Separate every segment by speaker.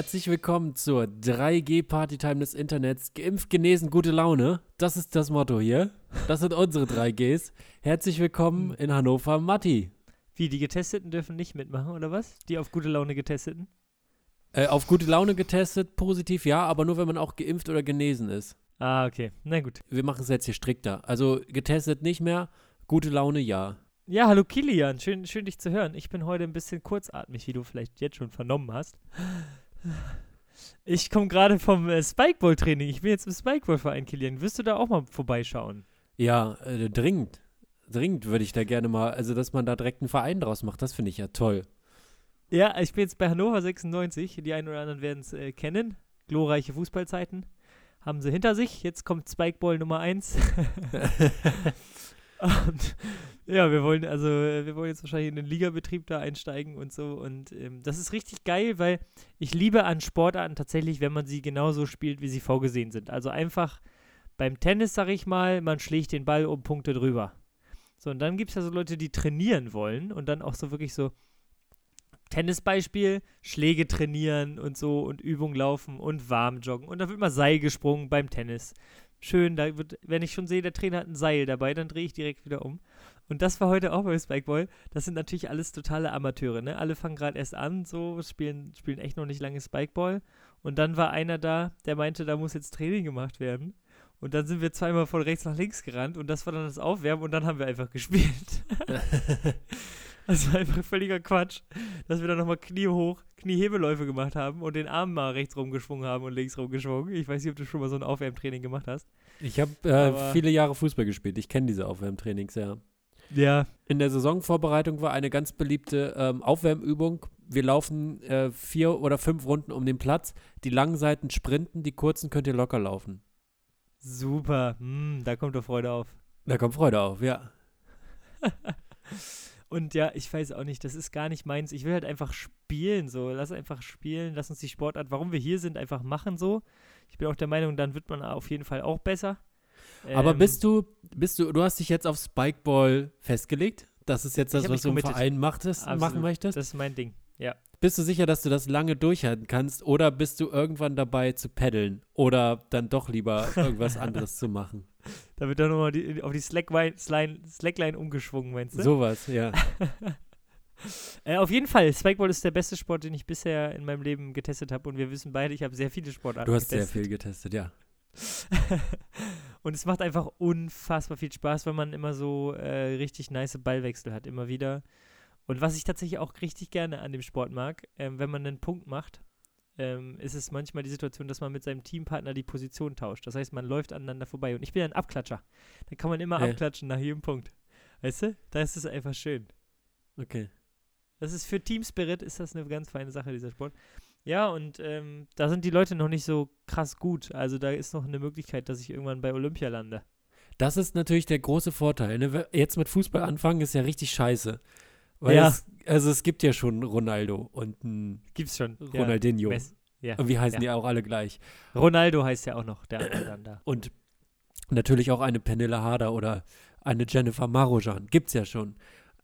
Speaker 1: Herzlich willkommen zur 3G Partytime des Internets. Geimpft, genesen, gute Laune. Das ist das Motto hier. Das sind unsere 3Gs. Herzlich willkommen in Hannover, Matti.
Speaker 2: Wie, die Getesteten dürfen nicht mitmachen, oder was? Die auf gute Laune Getesteten?
Speaker 1: Äh, auf gute Laune getestet, positiv ja, aber nur wenn man auch geimpft oder genesen ist.
Speaker 2: Ah, okay. Na gut.
Speaker 1: Wir machen es jetzt hier strikter. Also getestet nicht mehr, gute Laune ja.
Speaker 2: Ja, hallo Kilian. Schön, schön dich zu hören. Ich bin heute ein bisschen kurzatmig, wie du vielleicht jetzt schon vernommen hast. Ich komme gerade vom äh, Spikeball-Training. Ich bin jetzt im Spikeball-Verein, Kilian. Wirst du da auch mal vorbeischauen?
Speaker 1: Ja, äh, dringend. Dringend würde ich da gerne mal, also dass man da direkt einen Verein draus macht, das finde ich ja toll.
Speaker 2: Ja, ich bin jetzt bei Hannover 96. Die einen oder anderen werden es äh, kennen. Glorreiche Fußballzeiten haben sie hinter sich. Jetzt kommt Spikeball Nummer 1. und ja, wir wollen also, äh, wir wollen jetzt wahrscheinlich in den Ligabetrieb da einsteigen und so. Und ähm, das ist richtig geil, weil ich liebe an Sportarten tatsächlich, wenn man sie genauso spielt, wie sie vorgesehen sind. Also einfach beim Tennis, sag ich mal, man schlägt den Ball um Punkte drüber. So, und dann gibt es ja so Leute, die trainieren wollen und dann auch so wirklich so Tennisbeispiel, Schläge trainieren und so und Übung laufen und warm joggen. Und da wird mal Seil gesprungen beim Tennis. Schön, da wird, wenn ich schon sehe, der Trainer hat ein Seil dabei, dann drehe ich direkt wieder um. Und das war heute auch beim Spikeball. Das sind natürlich alles totale Amateure, ne? Alle fangen gerade erst an, so, spielen, spielen echt noch nicht lange Spikeball. Und dann war einer da, der meinte, da muss jetzt Training gemacht werden. Und dann sind wir zweimal von rechts nach links gerannt und das war dann das Aufwärmen und dann haben wir einfach gespielt. das war einfach völliger Quatsch, dass wir dann nochmal Knie hoch, Kniehebeläufe gemacht haben und den Arm mal rechts rumgeschwungen haben und links rumgeschwungen. Ich weiß nicht, ob du schon mal so ein Aufwärmtraining gemacht hast.
Speaker 1: Ich habe äh, viele Jahre Fußball gespielt. Ich kenne diese Aufwärmtrainings, ja.
Speaker 2: Ja.
Speaker 1: In der Saisonvorbereitung war eine ganz beliebte ähm, Aufwärmübung. Wir laufen äh, vier oder fünf Runden um den Platz. Die langen Seiten sprinten, die kurzen könnt ihr locker laufen.
Speaker 2: Super, hm, da kommt doch Freude auf.
Speaker 1: Da kommt Freude auf, ja.
Speaker 2: Und ja, ich weiß auch nicht, das ist gar nicht meins. Ich will halt einfach spielen, so. Lass einfach spielen, lass uns die Sportart, warum wir hier sind, einfach machen, so. Ich bin auch der Meinung, dann wird man auf jeden Fall auch besser.
Speaker 1: Aber ähm, bist du, bist du, du hast dich jetzt auf Spikeball festgelegt? Das ist jetzt das, was du im Verein machtest, machen möchtest?
Speaker 2: Das ist mein Ding, ja.
Speaker 1: Bist du sicher, dass du das lange durchhalten kannst oder bist du irgendwann dabei zu paddeln oder dann doch lieber irgendwas anderes zu machen?
Speaker 2: Da wird dann nochmal die, auf die Slackline, Slackline umgeschwungen, meinst du?
Speaker 1: Sowas, ja.
Speaker 2: äh, auf jeden Fall, Spikeball ist der beste Sport, den ich bisher in meinem Leben getestet habe und wir wissen beide, ich habe sehr viele Sportarten
Speaker 1: Du hast
Speaker 2: getestet.
Speaker 1: sehr viel getestet, ja.
Speaker 2: und es macht einfach unfassbar viel Spaß, wenn man immer so äh, richtig nice Ballwechsel hat, immer wieder. Und was ich tatsächlich auch richtig gerne an dem Sport mag, ähm, wenn man einen Punkt macht, ähm, ist es manchmal die Situation, dass man mit seinem Teampartner die Position tauscht. Das heißt, man läuft aneinander vorbei. Und ich bin ein Abklatscher. Da kann man immer hey. abklatschen nach jedem Punkt. Weißt du? Da ist es einfach schön.
Speaker 1: Okay.
Speaker 2: Das ist für Team Spirit ist das eine ganz feine Sache, dieser Sport. Ja, und ähm, da sind die Leute noch nicht so krass gut. Also da ist noch eine Möglichkeit, dass ich irgendwann bei Olympia lande.
Speaker 1: Das ist natürlich der große Vorteil. Ne? Jetzt mit Fußball anfangen ist ja richtig scheiße. Weil
Speaker 2: ja.
Speaker 1: Es, also es gibt ja schon Ronaldo und ein
Speaker 2: Gibt's schon.
Speaker 1: Ronaldinho.
Speaker 2: Ja. Ja.
Speaker 1: Und wie heißen
Speaker 2: ja.
Speaker 1: die auch alle gleich?
Speaker 2: Ronaldo heißt ja auch noch der da.
Speaker 1: Und natürlich auch eine Pernilla Harder oder eine Jennifer Marojan. Gibt's ja schon.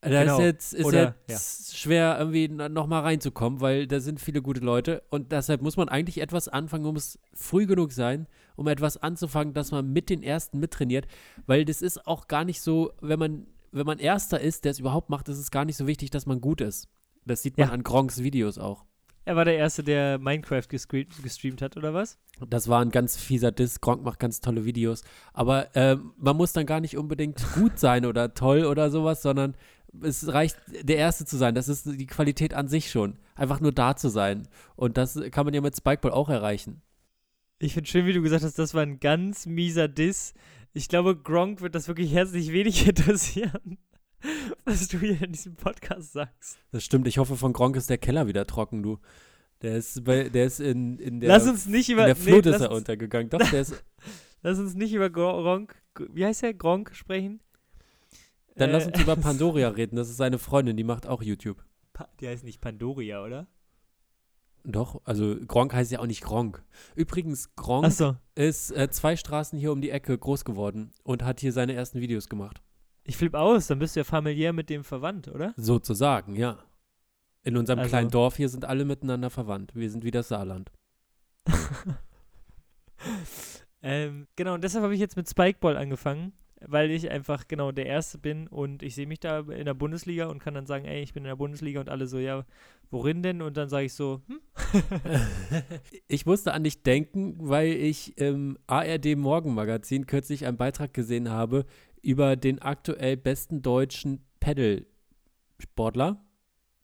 Speaker 1: Da
Speaker 2: genau.
Speaker 1: ist jetzt, ist
Speaker 2: Oder,
Speaker 1: jetzt schwer, irgendwie nochmal reinzukommen, weil da sind viele gute Leute. Und deshalb muss man eigentlich etwas anfangen, um es früh genug sein, um etwas anzufangen, dass man mit den Ersten mittrainiert. Weil das ist auch gar nicht so, wenn man wenn man Erster ist, der es überhaupt macht, ist es gar nicht so wichtig, dass man gut ist. Das sieht man
Speaker 2: Ja.
Speaker 1: an Gronks Videos auch.
Speaker 2: Er war der Erste, der Minecraft gestreamt, gestreamt hat, oder was?
Speaker 1: Das war ein ganz fieser Diss. Gronk macht ganz tolle Videos. Aber ähm, man muss dann gar nicht unbedingt gut sein oder toll oder sowas, sondern es reicht, der Erste zu sein. Das ist die Qualität an sich schon. Einfach nur da zu sein. Und das kann man ja mit Spikeball auch erreichen.
Speaker 2: Ich finde schön, wie du gesagt hast, das war ein ganz mieser Diss. Ich glaube, Gronk wird das wirklich herzlich wenig interessieren, was du hier in diesem Podcast sagst.
Speaker 1: Das stimmt. Ich hoffe, von Gronk ist der Keller wieder trocken, du. Der ist, bei, der ist in, in der,
Speaker 2: lass uns nicht über
Speaker 1: in der Flut
Speaker 2: nee,
Speaker 1: ist er
Speaker 2: uns,
Speaker 1: untergegangen. Doch, der ist,
Speaker 2: lass uns nicht über Gronk, wie heißt der, Gronk sprechen.
Speaker 1: dann
Speaker 2: Äh,
Speaker 1: lass uns über Pandoria reden. Das ist seine Freundin, die macht auch YouTube.
Speaker 2: Pa- Die heißt nicht Pandoria, oder?
Speaker 1: Doch, also Gronk heißt ja auch nicht Gronk. Übrigens, Gronk
Speaker 2: Achso,
Speaker 1: ist äh, zwei Straßen hier um die Ecke groß geworden und hat hier seine ersten Videos gemacht.
Speaker 2: ich flipp aus, dann bist du ja familiär mit dem verwandt, oder?
Speaker 1: Sozusagen, ja. In unserem
Speaker 2: Also-
Speaker 1: kleinen Dorf hier sind alle miteinander verwandt. Wir sind wie das Saarland.
Speaker 2: Ähm, genau, und deshalb habe ich jetzt mit Spikeball angefangen, weil ich einfach genau der Erste bin und ich sehe mich da in der Bundesliga und kann dann sagen, ey, ich bin in der Bundesliga und alle so, ja, worin denn? Und dann sage ich so, hm,
Speaker 1: Ich musste an dich denken, weil ich im ARD Morgenmagazin kürzlich einen Beitrag gesehen habe über den aktuell besten deutschen Paddle-Sportler.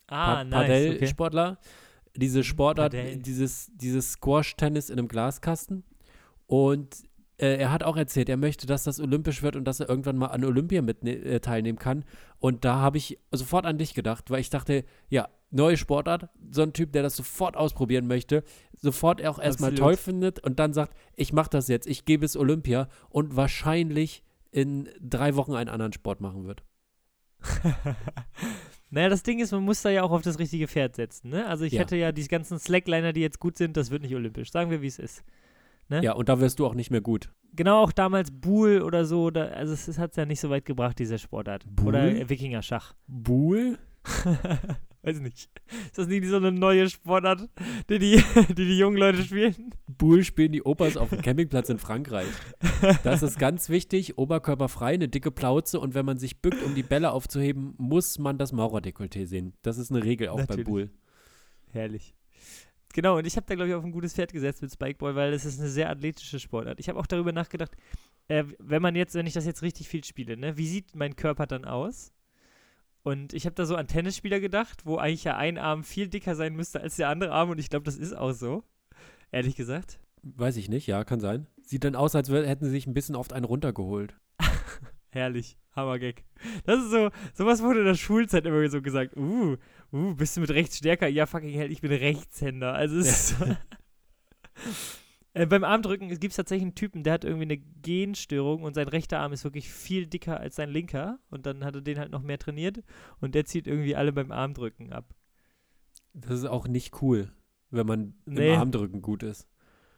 Speaker 2: ah,
Speaker 1: Pa-
Speaker 2: nice, okay.
Speaker 1: Padel-Sportler. Diese Sportart,
Speaker 2: Padel.
Speaker 1: dieses, dieses Squash-Tennis in einem Glaskasten. Und äh, er hat auch erzählt, er möchte, dass das olympisch wird und dass er irgendwann mal an Olympia mit äh, teilnehmen kann. Und da habe ich sofort an dich gedacht, weil ich dachte, ja, neue Sportart, so ein Typ, der das sofort ausprobieren möchte, sofort auch erstmal toll findet und dann sagt, ich mache das jetzt, ich gebe es Olympia und wahrscheinlich in drei Wochen einen anderen Sport machen wird.
Speaker 2: naja, das Ding ist, man muss da ja auch auf das richtige Pferd setzen, ne? Also ich
Speaker 1: Ja.
Speaker 2: hätte ja die ganzen Slackliner, die jetzt gut sind, das wird nicht olympisch. Sagen wir, wie es ist. Ne?
Speaker 1: Ja, und da wirst du auch nicht mehr gut.
Speaker 2: Genau, auch damals Buhl oder so, da, also es, hat es ja nicht so weit gebracht, diese Sportart.
Speaker 1: Buhl?
Speaker 2: Oder äh, Wikinger-Schach.
Speaker 1: Buhl?
Speaker 2: Weiß nicht. Ist das nicht so eine neue Sportart, die die, die, die jungen Leute spielen?
Speaker 1: Bull spielen die Opas auf dem Campingplatz in Frankreich. Das ist ganz wichtig, oberkörperfrei, eine dicke Plauze und wenn man sich bückt, um die Bälle aufzuheben, muss man das Maurerdekolleté sehen. Das ist eine Regel auch
Speaker 2: Natürlich.
Speaker 1: bei Bull.
Speaker 2: Herrlich. Genau, und ich habe da, glaube ich, auf ein gutes Pferd gesetzt mit Spikeball, weil es ist eine sehr athletische Sportart. Ich habe auch darüber nachgedacht, äh, wenn man jetzt, wenn ich das jetzt richtig viel spiele, ne, wie sieht mein Körper dann aus? Und ich habe da so an Tennisspieler gedacht, wo eigentlich ja ein Arm viel dicker sein müsste als der andere Arm und ich glaube, das ist auch so. Ehrlich gesagt.
Speaker 1: Weiß ich nicht, ja, kann sein. Sieht dann aus, als hätten sie sich ein bisschen oft einen runtergeholt.
Speaker 2: Herrlich. Hammergag. Das ist so, sowas wurde in der Schulzeit immer so gesagt. Uh, uh, bist du mit rechts stärker? Ja, fucking hell, ich bin Rechtshänder. Also es ist so. äh, beim Armdrücken gibt es tatsächlich einen Typen, der hat irgendwie eine Genstörung und sein rechter Arm ist wirklich viel dicker als sein linker. Und dann hat er den halt noch mehr trainiert und der zieht irgendwie alle beim Armdrücken ab.
Speaker 1: Das ist auch nicht cool, wenn man
Speaker 2: Nee.
Speaker 1: im Armdrücken gut ist.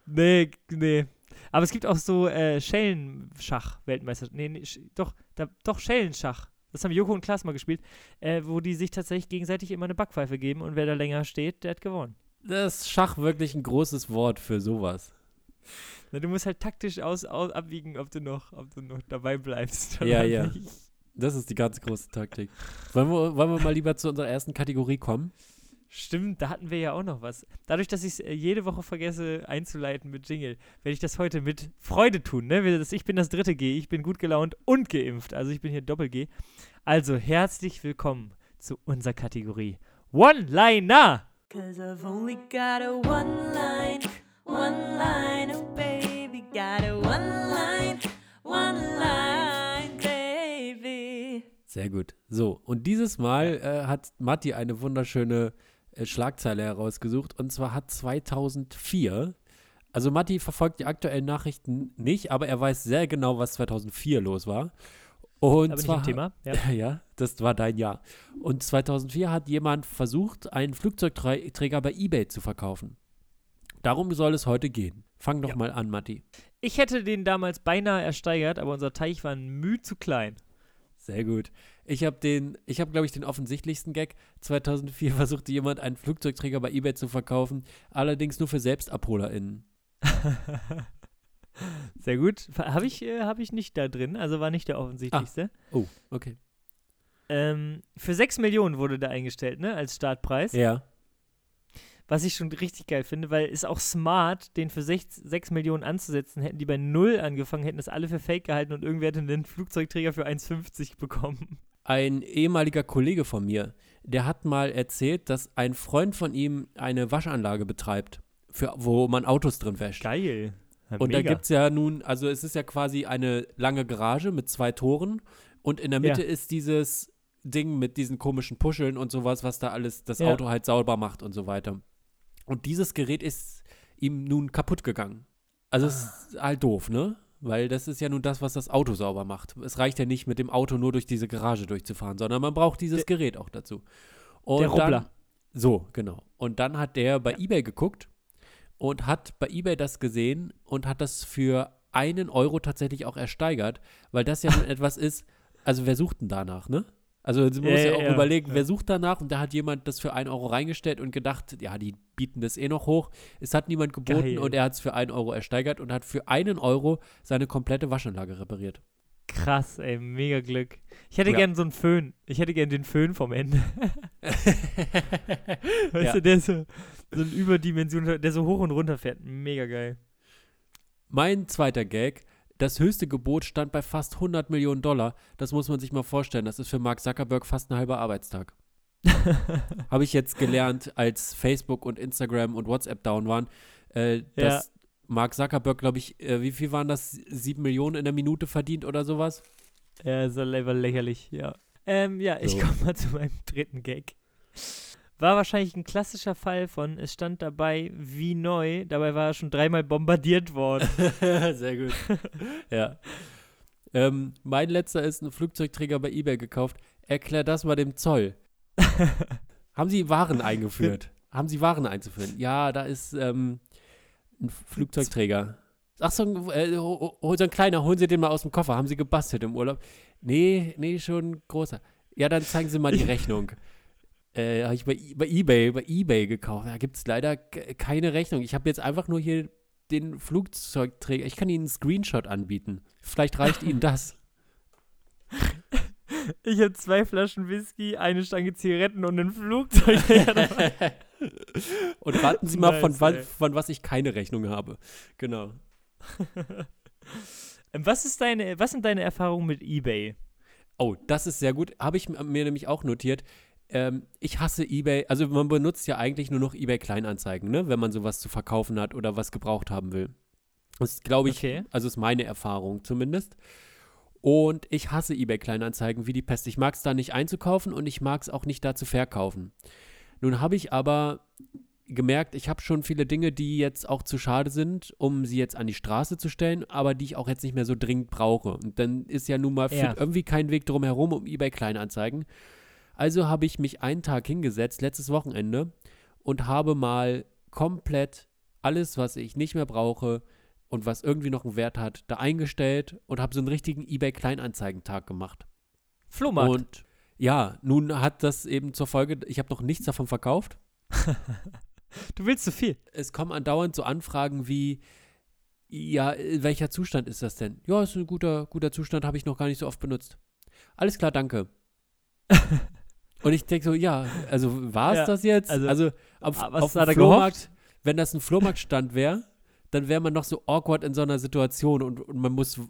Speaker 2: Nee, nee. Aber es gibt auch so äh, Schellenschach-Weltmeister. Nee, nee doch, da, doch Schellenschach. Das haben Joko und Klaas mal gespielt, äh, wo die sich tatsächlich gegenseitig immer eine Backpfeife geben und wer da länger steht, der hat gewonnen.
Speaker 1: Das ist Schach wirklich ein großes Wort für sowas.
Speaker 2: Na, du musst halt taktisch aus, aus, abwiegen, ob du noch, ob du noch dabei bleibst.
Speaker 1: Ja, ja.
Speaker 2: nicht.
Speaker 1: Das ist die ganz große Taktik. Wollen wir, wollen wir mal lieber zu unserer ersten Kategorie kommen?
Speaker 2: Stimmt, da hatten wir ja auch noch was. Dadurch, dass ich es äh, jede Woche vergesse einzuleiten mit Jingle, werde ich das heute mit Freude tun. Ne? Ich bin das dritte G, ich bin gut gelaunt und geimpft. Also ich bin hier Doppel-G. Also herzlich willkommen zu unserer Kategorie One-Liner.
Speaker 3: Cause I've only got a one line, one line, oh baby, got a one line, one line, baby.
Speaker 1: Sehr gut. So, und dieses Mal äh, hat Matti eine wunderschöne äh, Schlagzeile herausgesucht. Und zwar hat 2004, also Matti verfolgt die aktuellen Nachrichten nicht, aber er weiß sehr genau, was 2004 los war. Und
Speaker 2: Da bin ich
Speaker 1: zwar,
Speaker 2: im Thema. Ja.
Speaker 1: Ja, das war dein Jahr. Und 2004 hat jemand versucht, einen Flugzeugträger bei eBay zu verkaufen. Darum soll es heute gehen. Fang doch
Speaker 2: Ja.
Speaker 1: mal an, Matti.
Speaker 2: Ich hätte den damals beinahe ersteigert, aber unser Teich war ein Mühe zu klein.
Speaker 1: Sehr gut. Ich habe den, ich habe glaube ich den offensichtlichsten Gag. 2004 versuchte jemand einen Flugzeugträger bei eBay zu verkaufen, allerdings nur für SelbstabholerInnen.
Speaker 2: Sehr gut. Habe ich, äh, hab ich nicht da drin, also war nicht der offensichtlichste.
Speaker 1: Oh, okay.
Speaker 2: Ähm, für 6 Millionen wurde da eingestellt, ne, als Startpreis.
Speaker 1: Ja.
Speaker 2: Was ich schon richtig geil finde, weil ist auch smart, den für 6, 6 Millionen anzusetzen. Hätten die bei 0 angefangen, hätten das alle für fake gehalten und irgendwer hätte einen Flugzeugträger für 1,50 bekommen.
Speaker 1: Ein ehemaliger Kollege von mir, der hat mal erzählt, dass ein Freund von ihm eine Waschanlage betreibt, für, wo man Autos drin wäscht.
Speaker 2: Geil. Ja,
Speaker 1: Und da
Speaker 2: mega.
Speaker 1: gibt es ja nun, also es ist ja quasi eine lange Garage mit zwei Toren und in der
Speaker 2: Ja.
Speaker 1: Mitte ist dieses Ding mit diesen komischen Puscheln und sowas, was da alles das
Speaker 2: Ja.
Speaker 1: Auto halt sauber macht und so weiter. Und dieses Gerät ist ihm nun kaputt gegangen. Also es
Speaker 2: Ah.
Speaker 1: ist halt doof, ne? Weil das ist ja nun das, was das Auto sauber macht. Es reicht ja nicht, mit dem Auto nur durch diese Garage durchzufahren, sondern man braucht dieses
Speaker 2: Der-
Speaker 1: Gerät auch dazu. Und
Speaker 2: Der
Speaker 1: dann,
Speaker 2: Rubbler.
Speaker 1: so, genau. Und dann hat der bei eBay geguckt und hat bei eBay das gesehen und hat das für einen Euro tatsächlich auch ersteigert, weil das ja nun etwas ist, also wer sucht denn danach, ne? Also man muss ja
Speaker 2: ja,
Speaker 1: auch
Speaker 2: ja,
Speaker 1: überlegen,
Speaker 2: ja.
Speaker 1: wer sucht danach und da hat jemand das für 1 Euro reingestellt und gedacht, ja, die bieten das eh noch hoch. Es hat niemand geboten
Speaker 2: Geil.
Speaker 1: und er hat es für 1 Euro ersteigert und hat für einen Euro seine komplette Waschanlage repariert.
Speaker 2: Krass, ey, mega Glück. Ich hätte
Speaker 1: Ja.
Speaker 2: gern so einen Föhn. Ich hätte gern den Föhn vom Ende. weißt du, der so, so ein Überdimension, der so hoch und runter fährt. Mega geil.
Speaker 1: Mein zweiter Gag, das höchste Gebot stand bei fast 100 Millionen Dollar. Das muss man sich mal vorstellen. Das ist für Mark Zuckerberg fast ein halber Arbeitstag. Habe ich jetzt gelernt, als Facebook und Instagram und WhatsApp down waren, äh, dass Mark Zuckerberg, glaube ich, äh, wie viel waren das? Sieben Millionen in der Minute verdient oder sowas?
Speaker 2: Ja, ist aber lächerlich, ja. Ähm, ja, ich
Speaker 1: So.
Speaker 2: komme mal zu meinem dritten Gag. War wahrscheinlich ein klassischer Fall von, es stand dabei wie neu, dabei war er schon dreimal bombardiert worden.
Speaker 1: Sehr gut. ja. Ähm, mein letzter ist ein Flugzeugträger bei eBay gekauft. Erklär das mal dem Zoll. Haben Sie Waren eingeführt? Haben Sie Waren einzuführen? Ja, da ist ähm, ein Flugzeugträger. Ach, so äh, ho- ho- so ein kleiner, holen Sie den mal aus dem Koffer. Haben Sie gebastelt im Urlaub? Nee, nee, schon großer. Ja, dann zeigen Sie mal die Rechnung. Äh, habe ich bei, I- bei eBay, bei eBay gekauft. Da gibt es leider keine Rechnung. Ich habe jetzt einfach nur hier den Flugzeugträger. Ich kann Ihnen einen Screenshot anbieten. Vielleicht reicht Ihnen das.
Speaker 2: Ich habe zwei Flaschen Whisky, eine Stange Zigaretten und ein Flugzeug.
Speaker 1: Und raten Sie mal, von,
Speaker 2: Nice,
Speaker 1: wann,
Speaker 2: ey.
Speaker 1: von was ich keine Rechnung habe. Genau.
Speaker 2: Was, ist deine, was sind deine Erfahrungen mit Ebay?
Speaker 1: Oh, das ist sehr gut. Habe ich mir nämlich auch notiert. Ähm, ich hasse eBay. Also man benutzt ja eigentlich nur noch eBay Kleinanzeigen, ne? Wenn man sowas zu verkaufen hat oder was gebraucht haben will. Das ist, glaube ich,
Speaker 2: Okay.
Speaker 1: also ist meine Erfahrung zumindest. Und ich hasse eBay Kleinanzeigen wie die Pest. Ich mag es da nicht einzukaufen und ich mag es auch nicht da zu verkaufen. Nun habe ich aber gemerkt, ich habe schon viele Dinge, die jetzt auch zu schade sind, um sie jetzt an die Straße zu stellen, aber die ich auch jetzt nicht mehr so dringend brauche. Und dann ist ja nun mal
Speaker 2: Ja.
Speaker 1: irgendwie kein Weg drum herum um eBay Kleinanzeigen. Also habe ich mich einen Tag hingesetzt, letztes Wochenende, und habe mal komplett alles, was ich nicht mehr brauche und was irgendwie noch einen Wert hat, da eingestellt und habe so einen richtigen eBay Kleinanzeigentag gemacht.
Speaker 2: Flohmarkt.
Speaker 1: Und ja, nun hat das eben zur Folge, ich habe noch nichts davon verkauft.
Speaker 2: du willst zu viel.
Speaker 1: Es kommen andauernd so Anfragen wie, ja, welcher Zustand ist das denn? Ja, ist ein guter, guter Zustand, habe ich noch gar nicht so oft benutzt. Alles klar, danke. Und ich denke so, ja, also war es
Speaker 2: Ja,
Speaker 1: das jetzt?
Speaker 2: also,
Speaker 1: Also, auf,
Speaker 2: ah,
Speaker 1: auf
Speaker 2: hat
Speaker 1: dem Flohmarkt,
Speaker 2: gehofft?
Speaker 1: wenn das ein Flohmarktstand wäre, dann wäre man noch so awkward in so einer Situation und, und man muss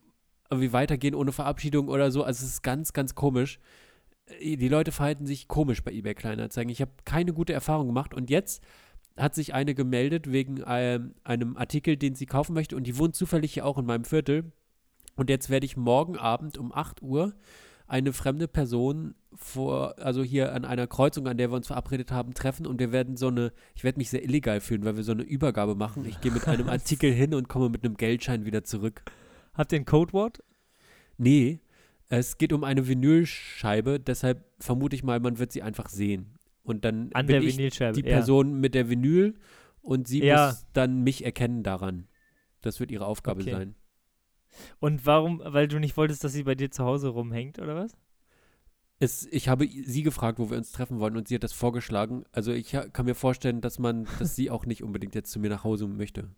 Speaker 1: irgendwie weitergehen ohne Verabschiedung oder so. Also es ist ganz, ganz komisch. Äh, Die Leute verhalten sich komisch bei eBay Kleinanzeigen. Ich habe keine gute Erfahrung gemacht und jetzt hat sich eine gemeldet wegen ähm, einem Artikel, den sie kaufen möchte und die wohnt zufällig hier auch in meinem Viertel. Und jetzt werde ich morgen Abend um 8 Uhr eine fremde Person vor, also hier an einer Kreuzung, an der wir uns verabredet haben, treffen und wir werden so eine, ich werde mich sehr illegal fühlen, weil wir so eine Übergabe machen. Ich gehe mit einem Artikel hin und komme mit einem Geldschein wieder zurück.
Speaker 2: Habt ihr ein Codewort?
Speaker 1: Nee, es geht um eine Vinylscheibe, deshalb vermute ich mal, man wird sie einfach sehen. Und dann
Speaker 2: An
Speaker 1: bin
Speaker 2: der
Speaker 1: ich die
Speaker 2: ja.
Speaker 1: Person mit der Vinyl und sie
Speaker 2: Ja.
Speaker 1: muss dann mich erkennen daran. Das wird ihre Aufgabe
Speaker 2: Okay.
Speaker 1: sein.
Speaker 2: Und warum? Weil du nicht wolltest, dass sie bei dir zu Hause rumhängt, oder was?
Speaker 1: Es, ich habe sie gefragt, wo wir uns treffen wollen und sie hat das vorgeschlagen. Also ich kann mir vorstellen, dass man, dass sie auch nicht unbedingt jetzt zu mir nach Hause möchte.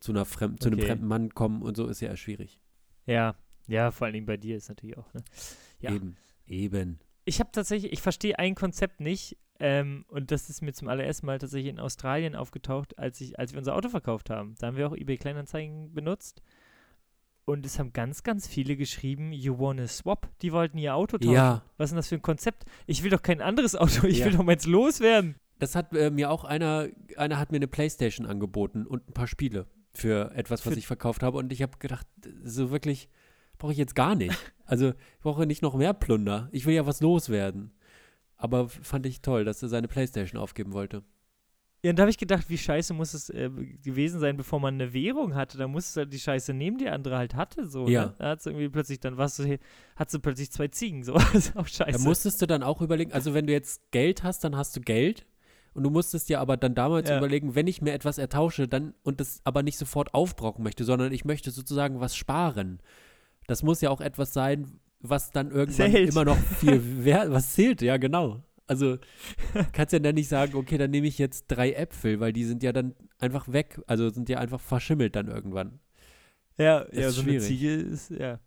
Speaker 1: Zu, einer Fremd, zu einem
Speaker 2: Okay.
Speaker 1: fremden Mann kommen und so ist ja eher schwierig.
Speaker 2: Ja. Ja, vor allen Dingen bei dir ist natürlich auch. Ne? Ja.
Speaker 1: Eben. Eben.
Speaker 2: Ich habe tatsächlich, ich verstehe ein Konzept nicht. Ähm, und das ist mir zum allerersten Mal tatsächlich in Australien aufgetaucht, als, ich, als wir unser Auto verkauft haben. Da haben wir auch eBay Kleinanzeigen benutzt. Und es haben ganz, ganz viele geschrieben, you wanna swap. Die wollten ihr Auto tauschen.
Speaker 1: Ja,
Speaker 2: Was ist denn das für ein Konzept? Ich will doch kein anderes Auto, ich
Speaker 1: Ja.
Speaker 2: will doch meins loswerden.
Speaker 1: das hat äh, mir auch einer, einer hat mir eine Playstation angeboten und ein paar Spiele für etwas, was
Speaker 2: Für-
Speaker 1: ich verkauft habe. Und ich habe gedacht, so wirklich brauche ich jetzt gar nicht. Also ich brauche nicht noch mehr Plunder. Ich will ja was loswerden. Aber fand ich toll, dass er seine Playstation aufgeben wollte.
Speaker 2: Ja, und da habe ich gedacht, wie scheiße muss es äh, gewesen sein, bevor man eine Währung hatte. Da musst du halt die Scheiße nehmen, die andere halt hatte. So,
Speaker 1: Ja.
Speaker 2: Ne? Da hat irgendwie plötzlich, dann warst du, hat sie plötzlich zwei Ziegen. So, das ist auch scheiße.
Speaker 1: Da musstest du dann auch überlegen, also wenn du jetzt Geld hast, dann hast du Geld. Und du musstest dir aber dann damals
Speaker 2: Ja.
Speaker 1: überlegen, wenn ich mir etwas ertausche, dann und das aber nicht sofort aufbrauchen möchte, sondern ich möchte sozusagen was sparen. Das muss ja auch etwas sein, was dann irgendwann
Speaker 2: Zählt.
Speaker 1: immer noch viel wert, was zählt, ja, genau. Also kannst ja dann nicht sagen, okay, dann nehme ich jetzt drei Äpfel, weil die sind ja dann einfach weg, also sind ja einfach verschimmelt dann irgendwann.
Speaker 2: Ja,
Speaker 1: Ist
Speaker 2: ja so eine
Speaker 1: schwierig.
Speaker 2: Ziege ist, ja.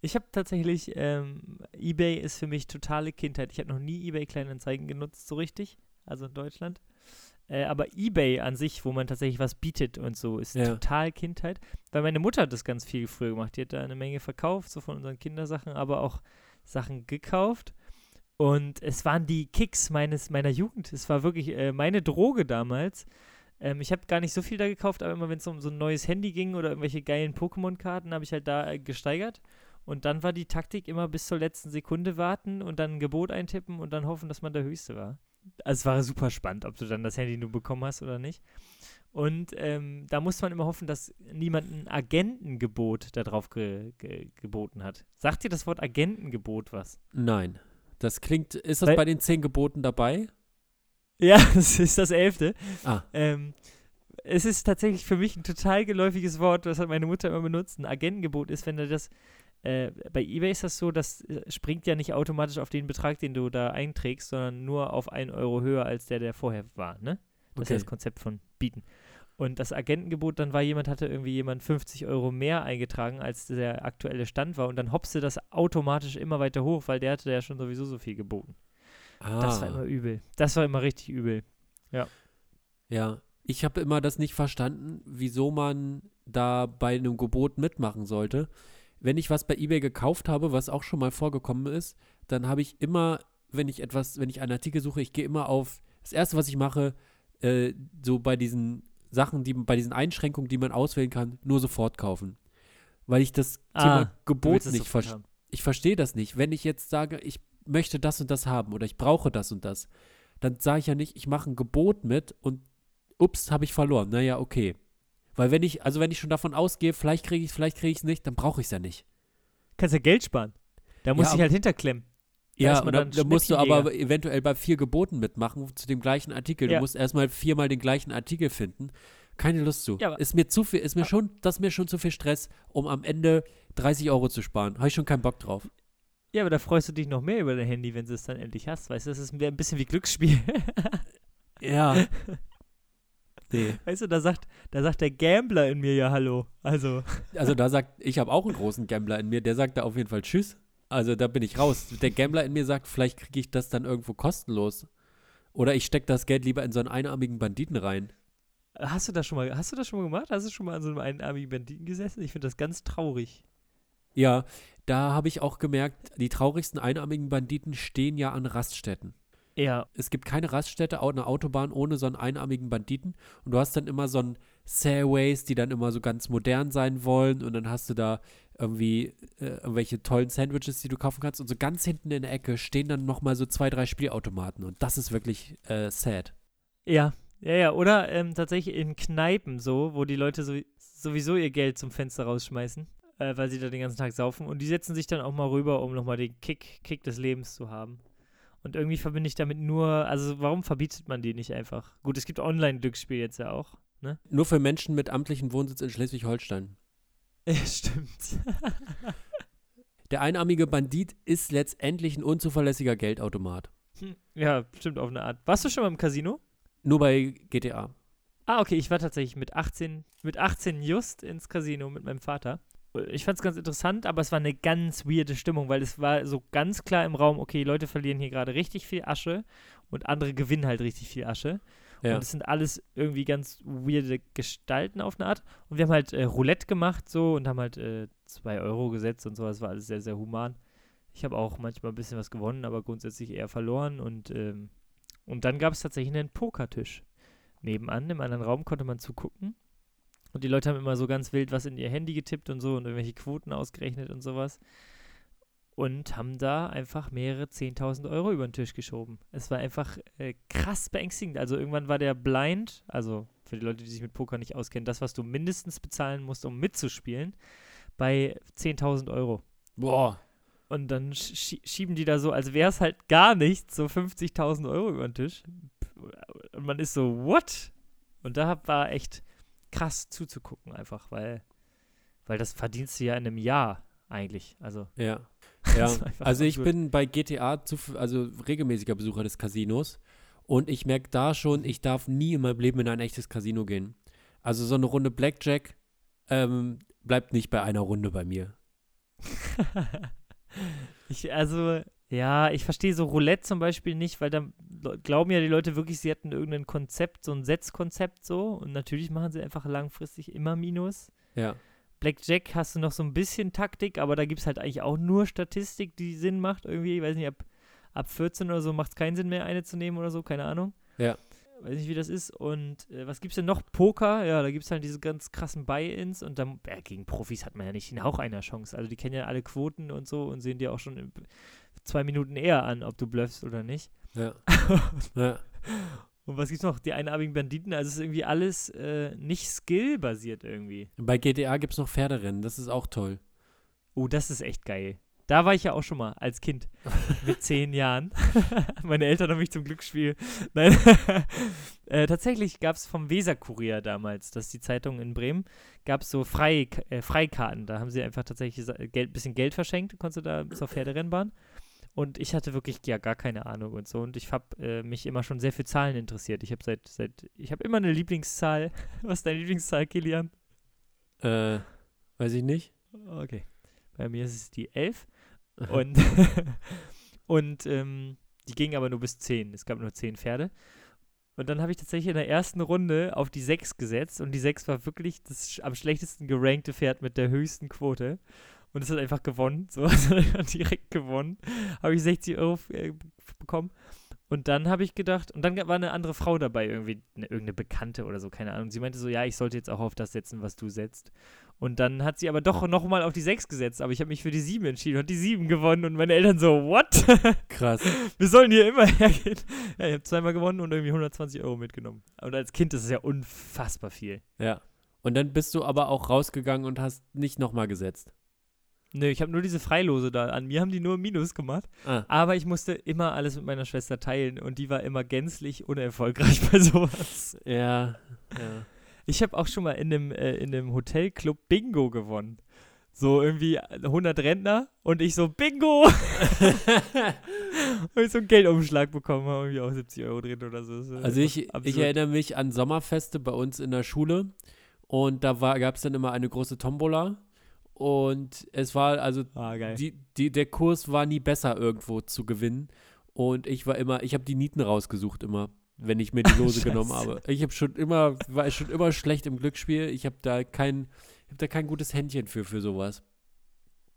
Speaker 2: Ich habe tatsächlich, ähm, Ebay ist für mich totale Kindheit. Ich habe noch nie Ebay Kleinanzeigen genutzt, so richtig, also in Deutschland. Äh, aber Ebay an sich, wo man tatsächlich was bietet und so, ist
Speaker 1: Ja.
Speaker 2: total Kindheit. Weil meine Mutter hat das ganz viel früher gemacht. Die hat da eine Menge verkauft, so von unseren Kindersachen, aber auch Sachen gekauft. Und es waren die Kicks meines, meiner Jugend. Es war wirklich äh, meine Droge damals. Ähm, ich habe gar nicht so viel da gekauft, aber immer wenn es um so ein neues Handy ging oder irgendwelche geilen Pokémon-Karten, habe ich halt da äh, gesteigert. Und dann war die Taktik immer bis zur letzten Sekunde warten und dann ein Gebot eintippen und dann hoffen, dass man der Höchste war. Also es war super spannend, ob du dann das Handy nur bekommen hast oder nicht. Und ähm, da musste man immer hoffen, dass niemand ein Agentengebot darauf ge ge geboten hat. Sagt dir das Wort Agentengebot was?
Speaker 1: Nein. Das klingt, ist das
Speaker 2: Weil-
Speaker 1: bei den zehn Geboten dabei?
Speaker 2: Ja, das ist das elfte.
Speaker 1: Ah,
Speaker 2: Ähm, es ist tatsächlich für mich ein total geläufiges Wort, das hat meine Mutter immer benutzt. Ein Agentengebot ist, wenn du das. Äh, bei eBay ist das so, das äh, springt ja nicht automatisch auf den Betrag, den du da einträgst, sondern nur auf einen Euro höher als der, der vorher war, ne? Das ist ja
Speaker 1: Okay.
Speaker 2: das Konzept von Bieten. Und das Agentengebot dann war, jemand hatte irgendwie jemand 50 Euro mehr eingetragen, als der aktuelle Stand war. Und dann hopste das automatisch immer weiter hoch, weil der hatte ja schon sowieso so viel geboten.
Speaker 1: ah.
Speaker 2: Das war immer übel. Das war immer richtig übel.
Speaker 1: Ja, ich habe immer das nicht verstanden, wieso man da bei einem Gebot mitmachen sollte. Wenn ich was bei eBay gekauft habe, was auch schon mal vorgekommen ist, dann habe ich immer, wenn ich etwas, wenn ich einen Artikel suche, ich gehe immer auf das erste, was ich mache, äh, so bei diesen Sachen, die bei diesen Einschränkungen, die man auswählen kann, nur sofort kaufen. Weil ich das
Speaker 2: Ah,
Speaker 1: Thema Gebot nicht verstehe ich verstehe das nicht. Wenn ich jetzt sage, ich möchte das und das haben oder ich brauche das und das, dann sage ich ja nicht, ich mache ein Gebot mit und ups, habe ich verloren. Naja, okay. Weil wenn ich, also wenn ich schon davon ausgehe, vielleicht kriege ich es, vielleicht kriege ich es nicht, dann brauche ich es ja nicht.
Speaker 2: Kannst ja Geld sparen. Da musst du
Speaker 1: aber-
Speaker 2: dich halt hinterklemmen.
Speaker 1: Ja, da,
Speaker 2: dann
Speaker 1: da musst du aber eventuell bei vier Geboten mitmachen zu dem gleichen Artikel.
Speaker 2: Ja.
Speaker 1: Du musst erstmal viermal den gleichen Artikel finden. Keine Lust zu.
Speaker 2: Ja,
Speaker 1: ist mir zu viel, ist mir schon, das ist mir schon zu viel Stress, um am Ende 30 Euro zu sparen. Habe ich schon keinen Bock drauf.
Speaker 2: Ja, aber da freust du dich noch mehr über dein Handy, wenn du es dann endlich hast. Weißt du, das ist ein ein bisschen wie Glücksspiel.
Speaker 1: Ja. nee.
Speaker 2: weißt du, da sagt, da sagt der Gambler in mir ja Hallo. Also,
Speaker 1: Also da sagt, ich habe auch einen großen Gambler in mir, der sagt da auf jeden Fall Tschüss. Also da bin ich raus. Der Gambler in mir sagt, vielleicht kriege ich das dann irgendwo kostenlos. Oder ich stecke das Geld lieber in so einen einarmigen Banditen rein.
Speaker 2: hast du das schon mal, hast du das schon mal gemacht? Hast du schon mal an so einem einarmigen Banditen gesessen? Ich finde das ganz traurig.
Speaker 1: Ja, da habe ich auch gemerkt, die traurigsten einarmigen Banditen stehen ja an Raststätten.
Speaker 2: Ja,
Speaker 1: Es gibt keine Raststätte, eine Autobahn ohne so einen einarmigen Banditen. Und du hast dann immer so ein Sailways, die dann immer so ganz modern sein wollen. Und dann hast du da irgendwie äh, irgendwelche tollen Sandwiches, die du kaufen kannst. Und so ganz hinten in der Ecke stehen dann nochmal so zwei, drei Spielautomaten. Und das ist wirklich äh, sad.
Speaker 2: ja, ja, ja. Oder ähm, tatsächlich in Kneipen so, wo die Leute so, sowieso ihr Geld zum Fenster rausschmeißen, äh, weil sie da den ganzen Tag saufen. Und die setzen sich dann auch mal rüber, um nochmal den Kick, Kick des Lebens zu haben. Und irgendwie verbinde ich damit nur, also warum verbietet man die nicht einfach? Gut, es gibt Online-Glücksspiel jetzt ja auch. Ne?
Speaker 1: Nur für Menschen mit amtlichen Wohnsitz in Schleswig-Holstein.
Speaker 2: Ja, stimmt.
Speaker 1: Der einarmige Bandit ist letztendlich ein unzuverlässiger Geldautomat.
Speaker 2: Hm, ja, stimmt auf eine Art. Warst du schon mal im Casino?
Speaker 1: Nur bei GTA.
Speaker 2: Ah, okay, ich war tatsächlich mit 18, mit 18 just ins Casino mit meinem Vater. Ich fand es ganz interessant, aber es war eine ganz weirde Stimmung, weil es war so ganz klar im Raum, okay, Leute verlieren hier gerade richtig viel Asche und andere gewinnen halt richtig viel Asche.
Speaker 1: Ja.
Speaker 2: Und es sind alles irgendwie ganz weirde Gestalten auf eine Art. Und wir haben halt äh, Roulette gemacht so und haben halt 2 Euro gesetzt und so. Das war alles sehr, sehr human. Ich habe auch manchmal ein bisschen was gewonnen, aber grundsätzlich eher verloren. Und, ähm, und dann gab es tatsächlich einen Pokertisch. Nebenan, im anderen Raum konnte man zugucken. Und die Leute haben immer so ganz wild was in ihr Handy getippt und so und irgendwelche Quoten ausgerechnet und sowas. Und haben da einfach mehrere 10.000 Euro über den Tisch geschoben. Es war einfach äh, krass beängstigend. Also irgendwann war der blind, also für die Leute, die sich mit Poker nicht auskennen, das, was du mindestens bezahlen musst, um mitzuspielen, bei 10.000 Euro.
Speaker 1: Boah.
Speaker 2: Und dann schie- schieben die da so, als wäre es halt gar nichts, so 50.000 Euro über den Tisch. Und man ist so, what? Und da war echt krass zuzugucken einfach, weil, weil das verdienst du ja in einem Jahr eigentlich. Also,
Speaker 1: Ja. Ja, also ich bin bei GTA zu, also regelmäßiger Besucher des Casinos und ich merke da schon, ich darf nie in meinem Leben in ein echtes Casino gehen. Also so eine Runde Blackjack ähm, bleibt nicht bei einer Runde bei mir.
Speaker 2: ich, also, ja, ich verstehe so Roulette zum Beispiel nicht, weil dann le- glauben ja die Leute wirklich, sie hätten irgendein Konzept, so ein Setzkonzept so. Und natürlich machen sie einfach langfristig immer Minus.
Speaker 1: Ja.
Speaker 2: Blackjack hast du noch so ein bisschen Taktik, aber da gibt es halt eigentlich auch nur Statistik, die Sinn macht irgendwie. Ich weiß nicht, ab, ab 14 oder so macht es keinen Sinn mehr, eine zu nehmen oder so, keine Ahnung.
Speaker 1: Ja.
Speaker 2: Weiß nicht, wie das ist. Und äh, was gibt's denn noch? Poker, ja, da gibt es halt diese ganz krassen Buy-Ins und dann, ja, gegen Profis hat man ja nicht den Hauch einer Chance. Also die kennen ja alle Quoten und so und sehen dir auch schon zwei Minuten eher an, ob du bluffst oder nicht.
Speaker 1: Ja. ja.
Speaker 2: Und was gibt's noch? Die einarmigen Banditen, also es ist irgendwie alles äh, nicht skill-basiert irgendwie.
Speaker 1: Bei GTA gibt es noch Pferderennen, das ist auch toll.
Speaker 2: Oh, das ist echt geil. Da war ich ja auch schon mal als Kind mit zehn Jahren. Meine Eltern haben mich zum Glücksspiel. Nein. äh, tatsächlich gab es vom Weser-Kurier damals, das ist die Zeitung in Bremen, gab es so Frei, äh, Freikarten. Da haben sie einfach tatsächlich Geld, bisschen Geld verschenkt, konntest du da zur Pferderennbahn. Und ich hatte wirklich ja gar keine Ahnung und so. Und ich habe äh, mich immer schon sehr für Zahlen interessiert. Ich habe seit, seit, ich habe immer eine Lieblingszahl. Was ist deine Lieblingszahl, Kilian?
Speaker 1: Äh, weiß ich nicht.
Speaker 2: Okay. Bei mir ist es die 11. Und, und ähm, die ging aber nur bis 10. Es gab nur 10 Pferde. Und dann habe ich tatsächlich in der ersten Runde auf die 6 gesetzt. Und die 6 war wirklich das am schlechtesten gerankte Pferd mit der höchsten Quote. Und es hat einfach gewonnen. So, es hat einfach direkt gewonnen. Habe ich 60 Euro äh, bekommen. Und dann habe ich gedacht, und dann war eine andere Frau dabei, irgendwie eine, irgendeine Bekannte oder so, keine Ahnung. Sie meinte so, ja, ich sollte jetzt auch auf das setzen, was du setzt. Und dann hat sie aber doch nochmal auf die 6 gesetzt, aber ich habe mich für die 7 entschieden und die 7 gewonnen und meine Eltern so, what?
Speaker 1: Krass.
Speaker 2: Wir sollen hier immer hergehen. Ja, ich habe zweimal gewonnen und irgendwie 120 Euro mitgenommen. Und als Kind ist es ja unfassbar viel.
Speaker 1: Ja. Und dann bist du aber auch rausgegangen und hast nicht nochmal gesetzt.
Speaker 2: Nö, ich habe nur diese Freilose da. An mir haben die nur Minus gemacht.
Speaker 1: Ah.
Speaker 2: Aber ich musste immer alles mit meiner Schwester teilen und die war immer gänzlich unerfolgreich bei sowas.
Speaker 1: Ja. ja.
Speaker 2: Ich habe auch schon mal in einem, äh, in einem Hotelclub Bingo gewonnen. So irgendwie 100 Rentner und ich so Bingo! Habe ich so einen Geldumschlag bekommen, habe irgendwie auch 70 Euro drin oder so.
Speaker 1: Also ich,
Speaker 2: absurd.
Speaker 1: ich erinnere mich an Sommerfeste bei uns in der Schule und da gab es dann immer eine große Tombola und es war, also
Speaker 2: Ah,
Speaker 1: die, die, der Kurs war nie besser irgendwo zu gewinnen und ich war immer, ich habe die Nieten rausgesucht immer, wenn ich mir die Lose genommen habe. Ich habe schon immer, war schon immer schlecht im Glücksspiel, ich habe da kein, ich habe da kein gutes Händchen für, für sowas.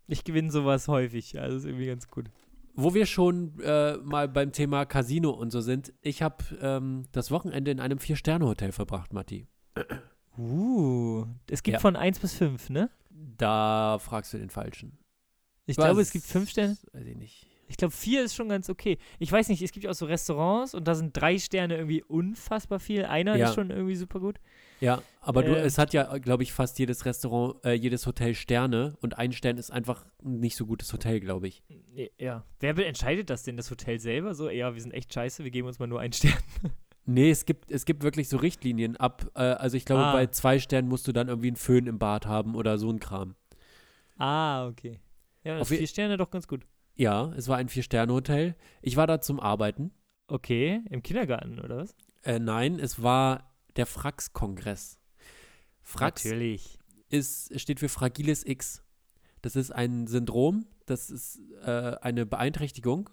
Speaker 2: Ich gewinne sowas häufig, also ist irgendwie ganz gut.
Speaker 1: Wo wir schon äh, mal beim Thema Casino und so sind, ich habe ähm, das Wochenende in einem Vier-Sterne-Hotel verbracht, Matti.
Speaker 2: Uh, es gibt
Speaker 1: Ja.
Speaker 2: von 1 bis 5, ne?
Speaker 1: Da fragst du den Falschen.
Speaker 2: Ich
Speaker 1: Was?
Speaker 2: glaube, es gibt 5 Sterne.
Speaker 1: Weiß ich nicht.
Speaker 2: Ich glaube, 4 ist schon ganz okay. Ich weiß nicht, es gibt ja auch so Restaurants und da sind 3 Sterne irgendwie unfassbar viel. Einer
Speaker 1: Ja.
Speaker 2: ist schon irgendwie super gut.
Speaker 1: Ja, aber du,
Speaker 2: Äh.
Speaker 1: es hat ja, glaube ich, fast jedes Restaurant, äh, jedes Hotel Sterne und ein Stern ist einfach ein nicht so gutes Hotel, glaube ich.
Speaker 2: Ja. Wer entscheidet das denn? Das Hotel selber? So, ja, wir sind echt scheiße, wir geben uns mal nur einen Stern.
Speaker 1: Nee, es gibt, es gibt wirklich so Richtlinien ab, äh, also ich glaube,
Speaker 2: Ah.
Speaker 1: bei zwei Sternen musst du dann irgendwie einen Föhn im Bad haben oder so ein Kram.
Speaker 2: Ah, okay. Ja,
Speaker 1: Auf
Speaker 2: vier Sterne doch ganz gut.
Speaker 1: Ja, es war ein Vier-Sterne-Hotel. Ich war da zum Arbeiten.
Speaker 2: Okay, im Kindergarten, oder was?
Speaker 1: Äh, nein, es war der Frax-Kongress. Frax
Speaker 2: Natürlich.
Speaker 1: ist, steht für Fragiles X. Das ist ein Syndrom, das ist äh, eine Beeinträchtigung.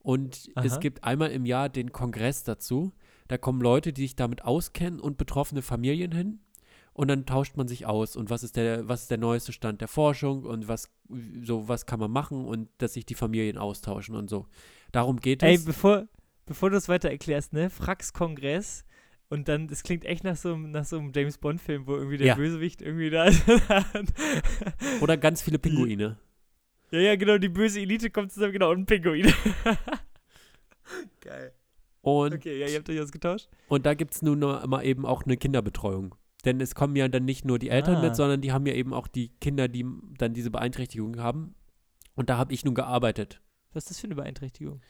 Speaker 1: Und
Speaker 2: Aha.
Speaker 1: es gibt einmal im Jahr den Kongress dazu. Da kommen Leute, die sich damit auskennen und betroffene Familien hin. Und dann tauscht man sich aus. Und was ist der, was ist der neueste Stand der Forschung und was, so, was kann man machen und dass sich die Familien austauschen und so. Darum geht
Speaker 2: Ey,
Speaker 1: es.
Speaker 2: bevor, bevor du es weiter erklärst, ne? Frax-Kongress. Und dann, das klingt echt nach so, einem- nach so einem James Bond-Film, wo irgendwie der
Speaker 1: Ja.
Speaker 2: Bösewicht irgendwie da ist.
Speaker 1: Oder ganz viele Pinguine.
Speaker 2: ja, ja, genau, die böse Elite kommt zusammen, genau, und ein Pinguin. Geil.
Speaker 1: Und
Speaker 2: Okay, ja, ihr habt euch ausgetauscht.
Speaker 1: Und da gibt es nun mal eben auch eine Kinderbetreuung. Denn es kommen ja dann nicht nur die Eltern
Speaker 2: Ah.
Speaker 1: mit, sondern die haben ja eben auch die Kinder, die dann diese Beeinträchtigung haben. Und da habe ich nun gearbeitet.
Speaker 2: Was ist das für eine Beeinträchtigung?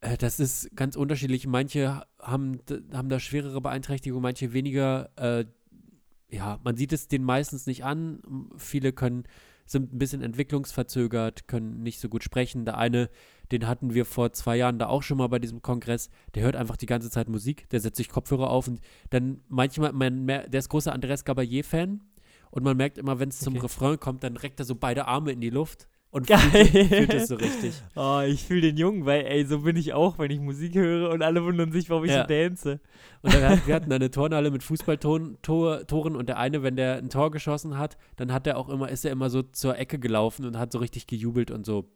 Speaker 1: Äh, Das ist ganz unterschiedlich. Manche haben, haben da schwerere Beeinträchtigungen, manche weniger. Äh, ja, man sieht es denen meistens nicht an. Viele können sind ein bisschen entwicklungsverzögert, können nicht so gut sprechen. Der eine, den hatten wir vor zwei Jahren da auch schon mal bei diesem Kongress, der hört einfach die ganze Zeit Musik, der setzt sich Kopfhörer auf und dann manchmal, man, der ist großer Andreas Gabalier-Fan und man merkt immer, wenn es zum
Speaker 2: Okay.
Speaker 1: Refrain kommt, dann reckt er so beide Arme in die Luft und
Speaker 2: Geil.
Speaker 1: fühlt, fühlt es so richtig.
Speaker 2: Oh, ich fühle den Jungen, weil, ey, so bin ich auch, wenn ich Musik höre und alle wundern sich, warum ich
Speaker 1: Ja.
Speaker 2: so dance.
Speaker 1: Und dann, hat- wir hatten eine Turnhalle mit Fußballtoren und der eine, wenn der ein Tor geschossen hat, dann hat er auch immer, ist er immer so zur Ecke gelaufen und hat so richtig gejubelt und so.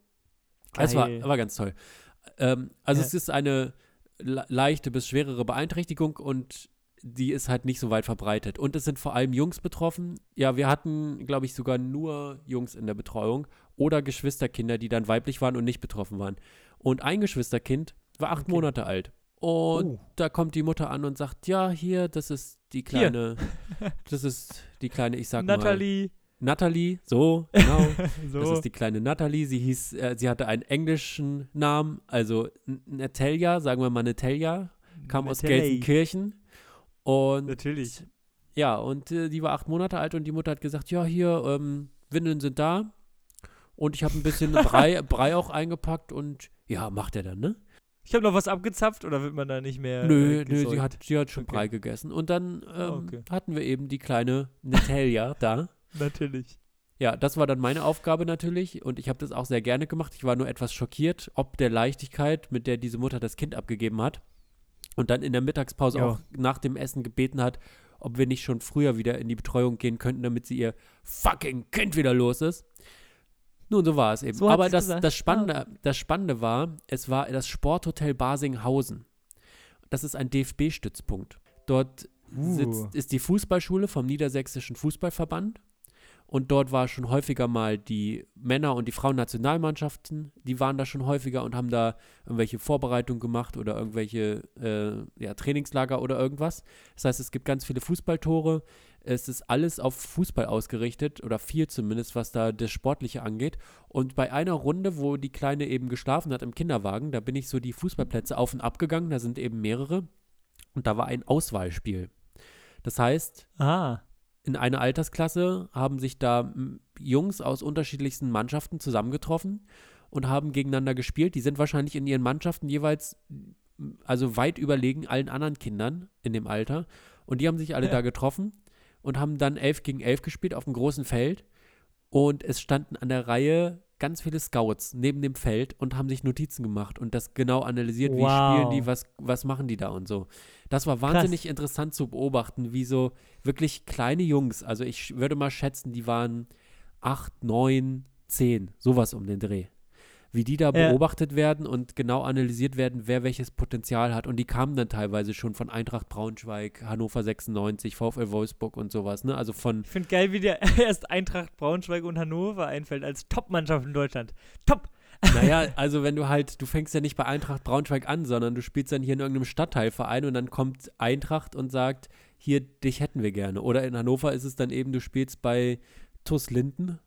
Speaker 1: Es war,
Speaker 2: Geil.
Speaker 1: war ganz toll. Ähm, also
Speaker 2: Ja.
Speaker 1: es ist eine le- leichte bis schwerere Beeinträchtigung und die ist halt nicht so weit verbreitet. Und es sind vor allem Jungs betroffen. Ja, wir hatten, glaube ich, sogar nur Jungs in der Betreuung oder Geschwisterkinder, die dann weiblich waren und nicht betroffen waren. Und ein Geschwisterkind war acht
Speaker 2: Okay.
Speaker 1: Monate alt. Und
Speaker 2: Oh.
Speaker 1: da kommt die Mutter an und sagt, ja, hier, das ist die kleine, das ist die kleine, ich sag mal,
Speaker 2: Natalie.
Speaker 1: Natalie, so, genau.
Speaker 2: So.
Speaker 1: Das ist die kleine Natalie. Sie hieß, äh, sie hatte einen englischen Namen, also Natalia, sagen wir mal Natalia, kam aus
Speaker 2: Natalie.
Speaker 1: Gelsenkirchen. Und
Speaker 2: Natürlich.
Speaker 1: ja, und äh, die war acht Monate alt und die Mutter hat gesagt, ja, hier, ähm, Windeln sind da. Und ich habe ein bisschen Brei, Brei auch eingepackt und ja, macht er dann, ne?
Speaker 2: Ich habe noch was abgezapft oder wird man da nicht mehr?
Speaker 1: nö,
Speaker 2: äh,
Speaker 1: nö, sie hat, sie hat schon
Speaker 2: Okay.
Speaker 1: Brei gegessen. Und dann ähm,
Speaker 2: okay.
Speaker 1: hatten wir eben die kleine Natalia da.
Speaker 2: Natürlich.
Speaker 1: Ja, das war dann meine Aufgabe natürlich und ich habe das auch sehr gerne gemacht. Ich war nur etwas schockiert, ob der Leichtigkeit, mit der diese Mutter das Kind abgegeben hat und dann in der Mittagspause
Speaker 2: Ja.
Speaker 1: auch nach dem Essen gebeten hat, ob wir nicht schon früher wieder in die Betreuung gehen könnten, damit sie ihr fucking Kind wieder los ist. Nun, so war es eben.
Speaker 2: So
Speaker 1: Aber das, das, Spannende, das Spannende war, es war das Sporthotel Basinghausen. Das ist ein DFB-Stützpunkt. Dort
Speaker 2: Uh.
Speaker 1: sitzt, ist die Fußballschule vom Niedersächsischen Fußballverband. Und dort war schon häufiger mal die Männer- und die Frauennationalmannschaften, die waren da schon häufiger und haben da irgendwelche Vorbereitungen gemacht oder irgendwelche äh, ja, Trainingslager oder irgendwas. Das heißt, es gibt ganz viele Fußballtore. Es ist alles auf Fußball ausgerichtet oder viel zumindest, was da das Sportliche angeht. Und bei einer Runde, wo die Kleine eben geschlafen hat im Kinderwagen, da bin ich so die Fußballplätze auf und ab gegangen. Da sind eben mehrere. Und da war ein Auswahlspiel. Das heißt,
Speaker 2: Ah.
Speaker 1: In einer Altersklasse haben sich da Jungs aus unterschiedlichsten Mannschaften zusammengetroffen und haben gegeneinander gespielt. Die sind wahrscheinlich in ihren Mannschaften jeweils also weit überlegen allen anderen Kindern in dem Alter. Und die haben sich alle
Speaker 2: Ja.
Speaker 1: da getroffen und haben dann 11 gegen 11 gespielt auf einem großen Feld. Und es standen an der Reihe ganz viele Scouts neben dem Feld und haben sich Notizen gemacht und das genau analysiert, wie
Speaker 2: Wow.
Speaker 1: spielen die, was, was machen die da und so. Das war wahnsinnig interessant zu beobachten, wie so wirklich kleine Jungs, also ich würde mal schätzen, die waren acht, neun, zehn, sowas um den Dreh. Wie die da
Speaker 2: Ja.
Speaker 1: beobachtet werden und genau analysiert werden, wer welches Potenzial hat. Und die kamen dann teilweise schon von Eintracht Braunschweig, Hannover 96, VfL Wolfsburg und sowas. Ne? Also von
Speaker 2: Ich finde geil, wie dir erst Eintracht Braunschweig und Hannover einfällt als Top-Mannschaft in Deutschland. Top!
Speaker 1: Naja, also wenn du halt, du fängst ja nicht bei Eintracht Braunschweig an, sondern du spielst dann hier in irgendeinem Stadtteilverein und dann kommt Eintracht und sagt, hier, dich hätten wir gerne. Oder in Hannover ist es dann eben, du spielst bei TuS Linden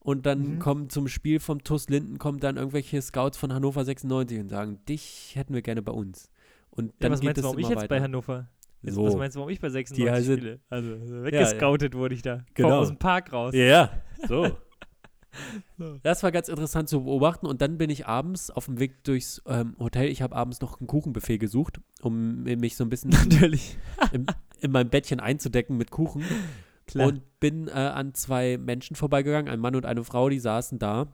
Speaker 1: und dann
Speaker 2: Mhm.
Speaker 1: kommen zum Spiel vom TuS Linden kommen dann irgendwelche Scouts von Hannover 96 und sagen, dich hätten wir gerne bei uns. Und
Speaker 2: Ja,
Speaker 1: dann
Speaker 2: was
Speaker 1: geht
Speaker 2: meinst du, warum ich jetzt
Speaker 1: weiter.
Speaker 2: bei Hannover? Jetzt,
Speaker 1: So.
Speaker 2: Was meinst du, warum ich bei 96
Speaker 1: Die heißen-
Speaker 2: spiele? Also weggescoutet wurde ich da.
Speaker 1: Genau.
Speaker 2: Komm aus dem Park raus.
Speaker 1: Ja, ja, so.
Speaker 2: So.
Speaker 1: Das war ganz interessant zu beobachten und dann bin ich abends auf dem Weg durchs ähm, Hotel. Ich habe abends noch ein Kuchenbuffet gesucht, um mich so ein bisschen
Speaker 2: Natürlich.
Speaker 1: im, in meinem Bettchen einzudecken mit Kuchen
Speaker 2: Klar.
Speaker 1: und bin äh, an zwei Menschen vorbeigegangen, ein Mann und eine Frau, die saßen da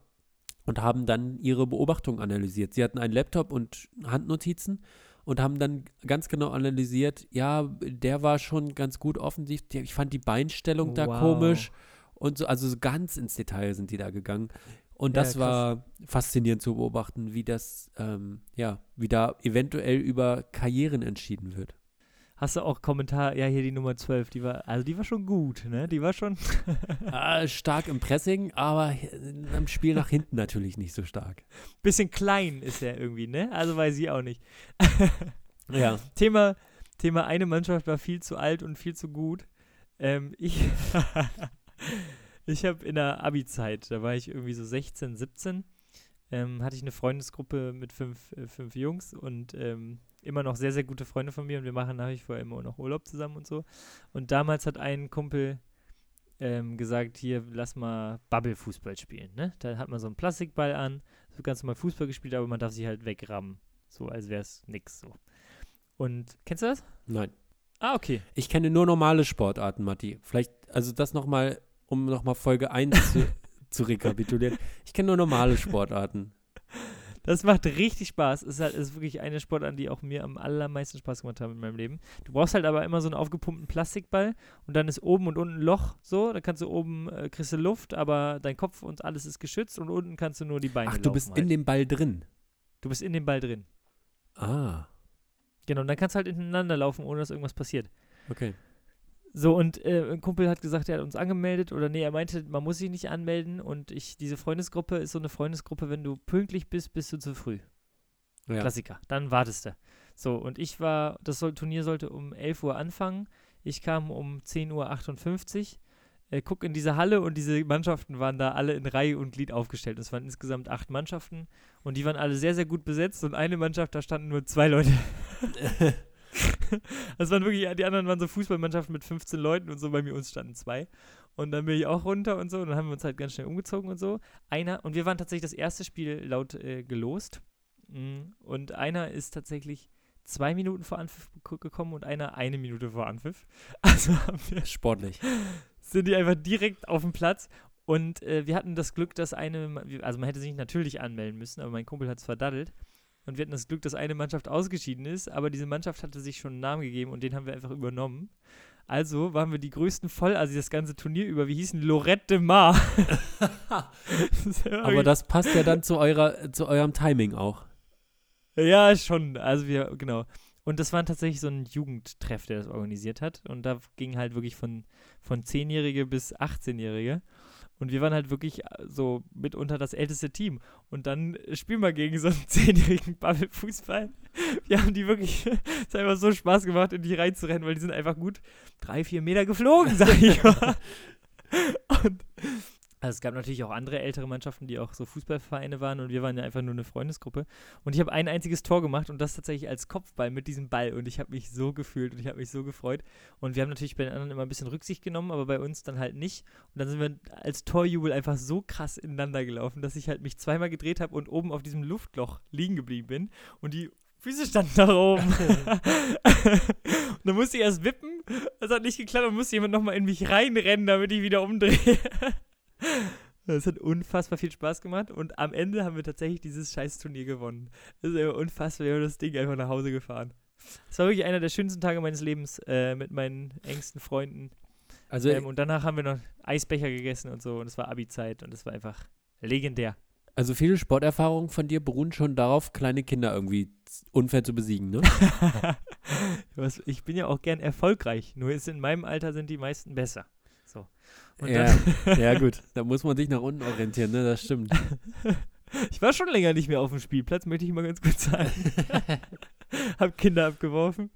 Speaker 1: und haben dann ihre Beobachtungen analysiert. Sie hatten einen Laptop und Handnotizen und haben dann ganz genau analysiert, ja, der war schon ganz gut offensiv. Die- Ich fand die Beinstellung da
Speaker 2: Wow.
Speaker 1: komisch und so, also so ganz ins Detail sind die da gegangen. Und
Speaker 2: Ja,
Speaker 1: das
Speaker 2: krass.
Speaker 1: war faszinierend zu beobachten, wie das, ähm, ja, wie da eventuell über Karrieren entschieden wird.
Speaker 2: Hast du auch Kommentar? Ja, hier die Nummer 12, die war, also die war schon gut, ne? Die war schon.
Speaker 1: Ah, stark im Pressing, aber am Spiel nach hinten natürlich nicht so stark.
Speaker 2: Bisschen klein ist er irgendwie, ne? Also weiß ich auch nicht.
Speaker 1: Ja.
Speaker 2: Thema, Thema eine Mannschaft war viel zu alt und viel zu gut. Ähm, ich ich habe in der Abi-Zeit, da war ich irgendwie so 16, 17, ähm, hatte ich eine Freundesgruppe mit fünf, äh, fünf Jungs und ähm, immer noch sehr, sehr gute Freunde von mir und wir machen nach wie vor immer noch Urlaub zusammen und so. Und damals hat ein Kumpel ähm, gesagt, hier, lass mal Bubble-Fußball spielen, ne? Da hat man so einen Plastikball an, so ganz normal Fußball gespielt, aber man darf sich halt wegrammen. So, als wäre es nix so. Und, kennst du das?
Speaker 1: Nein.
Speaker 2: Ah, okay.
Speaker 1: Ich kenne nur normale Sportarten, Matti. Vielleicht, also das nochmal, um nochmal Folge 1 zu, zu rekapitulieren. Ich kenne nur normale Sportarten.
Speaker 2: Das macht richtig Spaß. Es ist halt ist wirklich eine Sportart, die auch mir am allermeisten Spaß gemacht hat in meinem Leben. Du brauchst halt aber immer so einen aufgepumpten Plastikball und dann ist oben und unten ein Loch so. Da kannst du oben äh, kriegst du Luft, aber dein Kopf und alles ist geschützt und unten kannst du nur die Beine
Speaker 1: Ach, du bist
Speaker 2: halt.
Speaker 1: in dem Ball drin.
Speaker 2: Du bist in dem Ball drin.
Speaker 1: Ah,
Speaker 2: Genau, und dann kannst du halt ineinander laufen, ohne dass irgendwas passiert.
Speaker 1: okay.
Speaker 2: So, und äh, ein Kumpel hat gesagt, er hat uns angemeldet oder nee, er meinte, man muss sich nicht anmelden und ich, diese Freundesgruppe ist so eine Freundesgruppe, wenn du pünktlich bist, bist du zu früh.
Speaker 1: Ja.
Speaker 2: Klassiker. Dann wartest du. So, und ich war, das soll, Turnier sollte um 11 Uhr anfangen. Ich kam um 10.58 Uhr. Äh, guck in diese Halle und diese Mannschaften waren da alle in Reihe und Glied aufgestellt. Es waren insgesamt acht Mannschaften und die waren alle sehr, sehr gut besetzt und eine Mannschaft, da standen nur zwei Leute. Das waren wirklich, die anderen waren so Fußballmannschaften mit 15 Leuten und so, bei mir uns standen zwei. Und dann bin ich auch runter und so, und dann haben wir uns halt ganz schnell umgezogen und so. Einer, und wir waren tatsächlich das erste Spiel laut äh, gelost. Mm, Und einer ist tatsächlich zwei Minuten vor Anpfiff geko- gekommen und einer eine Minute vor Anpfiff. Also haben wir
Speaker 1: Sportlich.
Speaker 2: sind die einfach direkt auf dem Platz. Und äh, wir hatten das Glück, dass eine, also man hätte sich natürlich anmelden müssen, aber mein Kumpel hat es verdaddelt. Und wir hatten das Glück, dass eine Mannschaft ausgeschieden ist, aber diese Mannschaft hatte sich schon einen Namen gegeben und den haben wir einfach übernommen. Also waren wir die größten Vollassi das ganze Turnier über. Wir hießen Lorette de Mar. Ja
Speaker 1: Aber das passt ja dann zu, eurer, zu eurem Timing auch.
Speaker 2: Ja, schon. Also wir, genau. Und das war tatsächlich so ein Jugendtreff, der das organisiert hat. Und da ging halt wirklich von, von 10-Jährige bis 18-Jährige. Und wir waren halt wirklich äh, so mitunter das älteste Team. Und dann äh, spielen wir gegen so einen 10-jährigen Bubble-Fußball. Wir haben die wirklich, es hat einfach so Spaß gemacht, in die reinzurennen, weil die sind einfach gut drei, vier Meter geflogen, sag ich mal. Und also es gab natürlich auch andere ältere Mannschaften, die auch so Fußballvereine waren und wir waren ja einfach nur eine Freundesgruppe. Und ich habe ein einziges Tor gemacht und das tatsächlich als Kopfball mit diesem Ball. Und ich habe mich so gefühlt und ich habe mich so gefreut. Und wir haben natürlich bei den anderen immer ein bisschen Rücksicht genommen, aber bei uns dann halt nicht. Und dann sind wir als Torjubel einfach so krass ineinander gelaufen, dass ich halt mich zweimal gedreht habe und oben auf diesem Luftloch liegen geblieben bin. Und die Füße standen nach oben. und dann musste ich erst wippen. Das hat nicht geklappt. Dann musste jemand nochmal in mich reinrennen, damit ich wieder umdrehe. Das hat unfassbar viel Spaß gemacht und am Ende haben wir tatsächlich dieses scheiß Turnier gewonnen. Das ist einfach unfassbar, wir haben das Ding einfach nach Hause gefahren. Es war wirklich einer der schönsten Tage meines Lebens äh, mit meinen engsten Freunden.
Speaker 1: Also,
Speaker 2: Ähm, und danach haben wir noch Eisbecher gegessen und so und es war Abi-Zeit und es war einfach legendär.
Speaker 1: also viele Sporterfahrungen von dir beruhen schon darauf, kleine Kinder irgendwie unfair zu besiegen, ne?
Speaker 2: Ich bin ja auch gern erfolgreich, nur ist in meinem Alter sind die meisten besser.
Speaker 1: Ja, ja, gut. Da muss man sich nach unten orientieren, ne? Das stimmt.
Speaker 2: ich war schon länger nicht mehr auf dem Spielplatz, möchte ich mal ganz kurz sagen. Hab Kinder abgeworfen.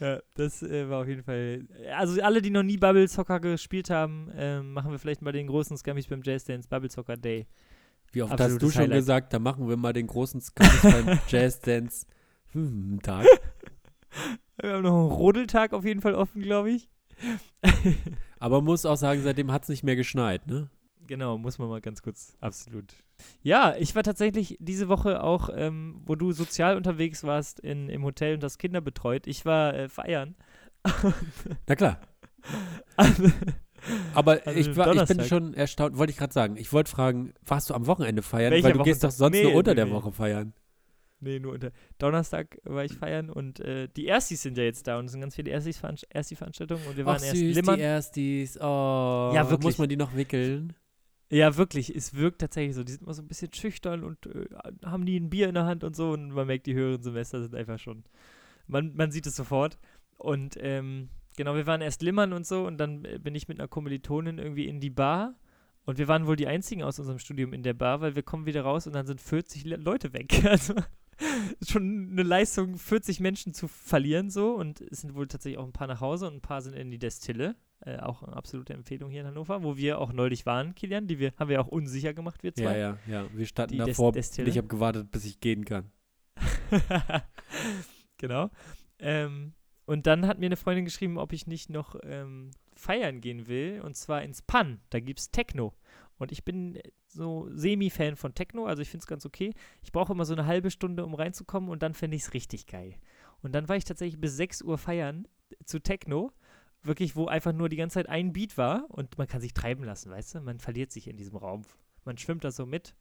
Speaker 2: Ja, das äh, war auf jeden Fall. Also alle, die noch nie Bubble Soccer gespielt haben, ähm, machen wir vielleicht mal den großen Scummies beim Jazz Dance Bubble Soccer Day.
Speaker 1: Wie oft hast
Speaker 2: Absolutes
Speaker 1: du schon
Speaker 2: Highlight.
Speaker 1: gesagt, da machen wir mal den großen Scout beim Jazz Dance hm, Tag.
Speaker 2: Wir haben noch einen Rodeltag auf jeden Fall offen, glaube ich.
Speaker 1: Aber muss auch sagen, seitdem hat es nicht mehr geschneit, ne?
Speaker 2: Genau, muss man mal ganz kurz, absolut. Ja, ich war tatsächlich diese Woche auch, ähm, wo du sozial unterwegs warst in, im Hotel und das Kinder betreut. Ich war äh, feiern.
Speaker 1: Na klar.
Speaker 2: Also,
Speaker 1: Aber
Speaker 2: Also
Speaker 1: ich, war, ich bin schon erstaunt, wollte ich gerade sagen. Ich wollte fragen, warst du am Wochenende feiern?
Speaker 2: Welcher
Speaker 1: Weil du gehst doch sonst
Speaker 2: Nee,
Speaker 1: nur unter
Speaker 2: nee,
Speaker 1: der. Woche feiern.
Speaker 2: Nee, nur unter Donnerstag war ich feiern und äh, die Erstis sind ja jetzt da und es sind ganz viele Erstis-Veranst- Ersti-Veranstaltungen und wir waren
Speaker 1: Ach
Speaker 2: erst
Speaker 1: süß,
Speaker 2: Limmern.
Speaker 1: die Erstis. Oh,
Speaker 2: Ja, wirklich.
Speaker 1: muss man die noch wickeln?
Speaker 2: Ja, wirklich, es wirkt tatsächlich so. Die sind immer so ein bisschen schüchtern und äh, haben nie ein Bier in der Hand und so. Und man merkt, die höheren Semester sind einfach schon. Man, man sieht es sofort. Und ähm, genau, wir waren erst limmern und so. Und dann äh, bin ich mit einer Kommilitonin irgendwie in die Bar. Und wir waren wohl die einzigen aus unserem Studium in der Bar, weil wir kommen wieder raus und dann sind 40 Le Leute weg. Also schon eine Leistung, 40 Menschen zu verlieren so. Und es sind wohl tatsächlich auch ein paar nach Hause und ein paar sind in die Destille. Äh, auch eine absolute Empfehlung hier in Hannover, wo wir auch neulich waren, Kilian. Die wir, haben wir auch unsicher gemacht, wir
Speaker 1: Ja,
Speaker 2: zwei.
Speaker 1: ja, ja. Wir standen
Speaker 2: Die Des-
Speaker 1: davor.
Speaker 2: Destille.
Speaker 1: ich habe gewartet, bis ich gehen kann.
Speaker 2: genau. Ähm, und dann hat mir eine Freundin geschrieben, ob ich nicht noch ähm, feiern gehen will, und zwar ins Pan. Da gibt es Techno. Und ich bin so semi-Fan von Techno, also ich finde es ganz okay. Ich brauche immer so eine halbe Stunde, um reinzukommen, und dann finde ich es richtig geil. Und dann war ich tatsächlich bis 6 Uhr feiern zu Techno. Wirklich, wo einfach nur die ganze Zeit ein Beat war und man kann sich treiben lassen, weißt du? Man verliert sich in diesem Raum. Man schwimmt da so mit.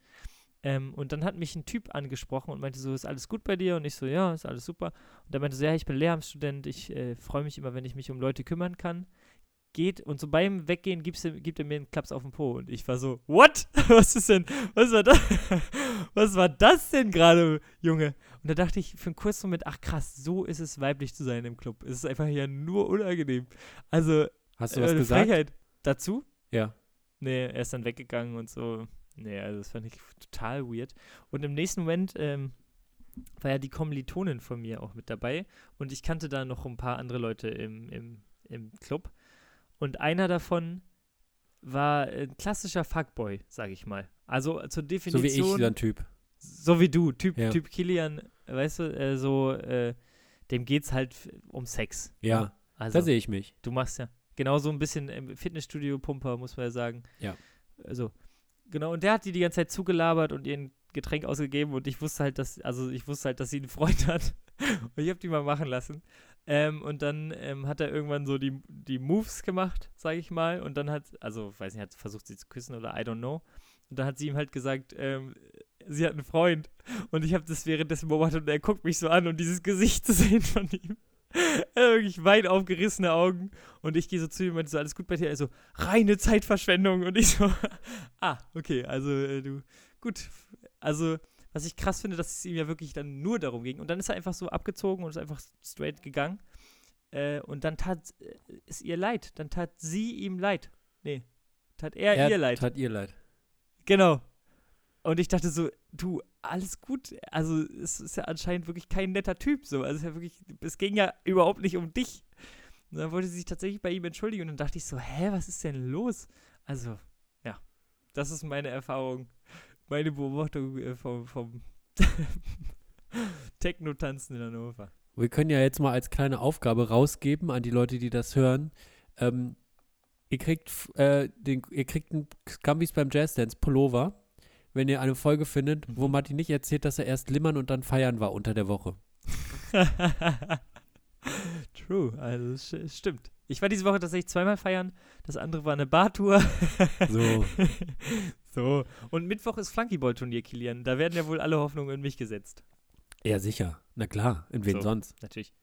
Speaker 2: Ähm, und dann hat mich ein Typ angesprochen und meinte so, ist alles gut bei dir? Und ich so, ja, ist alles super. Und er meinte so, ja, ich bin Lehramtsstudent, ich äh, freue mich immer, wenn ich mich um Leute kümmern kann. Geht und so beim Weggehen gibt's, ihm- gibt er mir einen Klaps auf den Po. Und ich war so, what? Was ist denn, was war das? Was war das denn gerade, Junge? Und da dachte ich für einen kurzen Moment, ach krass, so ist es weiblich zu sein im Club. Es ist einfach ja nur unangenehm. Also,
Speaker 1: Hast du
Speaker 2: äh,
Speaker 1: was
Speaker 2: eine
Speaker 1: gesagt?
Speaker 2: Frechheit. Dazu?
Speaker 1: Ja.
Speaker 2: Nee, er ist dann weggegangen und so. Nee, also das fand ich total weird. Und im nächsten Moment ähm, war ja die Kommilitonin von mir auch mit dabei. Und ich kannte da noch ein paar andere Leute im, im, im Club. Und einer davon war ein klassischer Fuckboy, sag ich mal. Also zur
Speaker 1: So
Speaker 2: Definition.
Speaker 1: wie ich, dann Typ.
Speaker 2: So wie du, Typ,
Speaker 1: Ja.
Speaker 2: typ Kilian, weißt du, äh, so, äh, dem geht's halt um Sex.
Speaker 1: Ja,
Speaker 2: Also,
Speaker 1: da sehe ich mich.
Speaker 2: du machst ja genau so ein bisschen im Fitnessstudio-Pumper, muss man ja sagen.
Speaker 1: Ja.
Speaker 2: Also, genau, und der hat die die ganze Zeit zugelabert und ihr ein Getränk ausgegeben und ich wusste halt, dass, also ich wusste halt, dass sie einen Freund hat. und ich habe die mal machen lassen. Ähm, und dann ähm, hat er irgendwann so die, die Moves gemacht, sage ich mal. Und dann hat, also, weiß nicht, hat versucht sie zu küssen oder I don't know. Und dann hat sie ihm halt gesagt, ähm, sie hat einen Freund. Und ich habe das währenddessen beobachtet und er guckt mich so an und dieses Gesicht zu sehen von ihm. Wirklich weit aufgerissene Augen. Und ich gehe so zu ihm und meinte so, alles gut bei dir? Er so, reine Zeitverschwendung. Und ich so, ah, okay, also äh, du, gut. Also, was ich krass finde, dass es ihm ja wirklich dann nur darum ging. Und dann ist er einfach so abgezogen und ist einfach straight gegangen. Äh, und dann tat äh, es ihr leid. Dann tat sie ihm leid. Nee, tat er,
Speaker 1: Er
Speaker 2: ihr leid.
Speaker 1: tat ihr leid.
Speaker 2: Genau. Und ich dachte so, du, alles gut. Also, es ist ja anscheinend wirklich kein netter Typ. So. Also, es, ja wirklich, es ging ja überhaupt nicht um dich. Und dann wollte sie sich tatsächlich bei ihm entschuldigen. Und dann dachte ich so, hä, was ist denn los? Also, ja, das ist meine Erfahrung, meine Beobachtung äh, vom, vom Techno-Tanzen in Hannover.
Speaker 1: Wir können ja jetzt mal als kleine Aufgabe rausgeben an die Leute, die das hören. Ähm, ihr kriegt äh, den, ihr kriegt einen Scumbies beim Jazzdance Pullover, wenn ihr eine Folge findet, wo
Speaker 2: Mhm.
Speaker 1: Martin nicht erzählt, dass er erst limmern und dann feiern war unter der Woche.
Speaker 2: True, also st- stimmt. Ich war diese Woche tatsächlich zweimal feiern. Das andere war eine Bartour.
Speaker 1: So.
Speaker 2: so. Und Mittwoch ist Flunkyball-Turnier, Kilian. Da werden ja wohl alle Hoffnungen in mich gesetzt.
Speaker 1: Ja, sicher. Na klar. In wen
Speaker 2: So.
Speaker 1: sonst?
Speaker 2: Natürlich.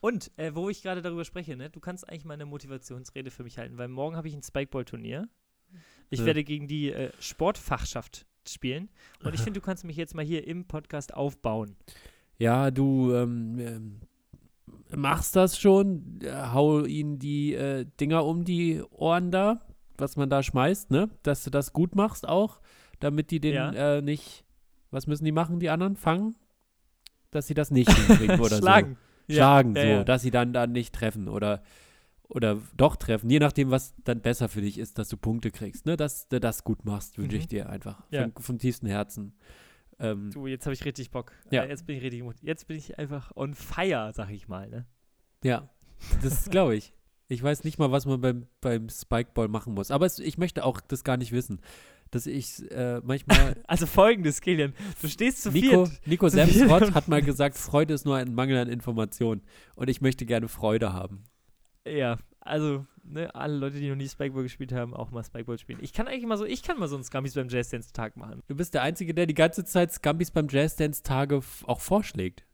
Speaker 2: Und, äh, wo ich gerade darüber spreche, ne, du kannst eigentlich mal eine Motivationsrede für mich halten, weil morgen habe ich ein Spikeball-Turnier. Ich
Speaker 1: Ja.
Speaker 2: werde gegen die äh, Sportfachschaft spielen. Und ich
Speaker 1: Aha.
Speaker 2: finde, du kannst mich jetzt mal hier im Podcast aufbauen.
Speaker 1: Ja, du ähm, ähm, machst das schon. Äh, hau ihnen die äh, Dinger um die Ohren da, was man da schmeißt, ne? Dass du das gut machst auch, damit die den
Speaker 2: Ja.
Speaker 1: äh, nicht. Was müssen die machen, die anderen? Fangen? Dass sie das nicht hinkriegen oder
Speaker 2: Schlagen.
Speaker 1: so. Schlagen,
Speaker 2: ja,
Speaker 1: so,
Speaker 2: ja.
Speaker 1: dass sie dann, dann nicht treffen oder, oder doch treffen. Je nachdem, was dann besser für dich ist, dass du Punkte kriegst. Ne? Dass du das gut machst, wünsche
Speaker 2: Mhm.
Speaker 1: ich dir einfach. Von, von tiefstem Herzen. Ähm,
Speaker 2: Du, jetzt habe ich richtig Bock.
Speaker 1: Ja.
Speaker 2: Äh, Jetzt bin ich richtig Jetzt bin ich einfach on fire, sag ich mal, ne?
Speaker 1: Ja, das glaube ich. Ich weiß nicht mal, was man beim, beim Spikeball machen muss. Aber es, ich möchte auch das gar nicht wissen. Dass ich äh, manchmal.
Speaker 2: Also folgendes, Kilian. Du stehst zu
Speaker 1: Nico,
Speaker 2: viert.
Speaker 1: Nico
Speaker 2: und-
Speaker 1: hat mal gesagt, Freude ist nur ein Mangel an Informationen. Und ich möchte gerne Freude haben.
Speaker 2: Ja, also, ne, alle Leute, die noch nie Spikeball gespielt haben, auch mal Spikeball spielen. Ich kann eigentlich mal so, ich kann mal so einen Scummies beim Jazz Dance Tag machen.
Speaker 1: Du bist der Einzige, der die ganze Zeit Scampis beim Jazzdance-Tage f- auch vorschlägt.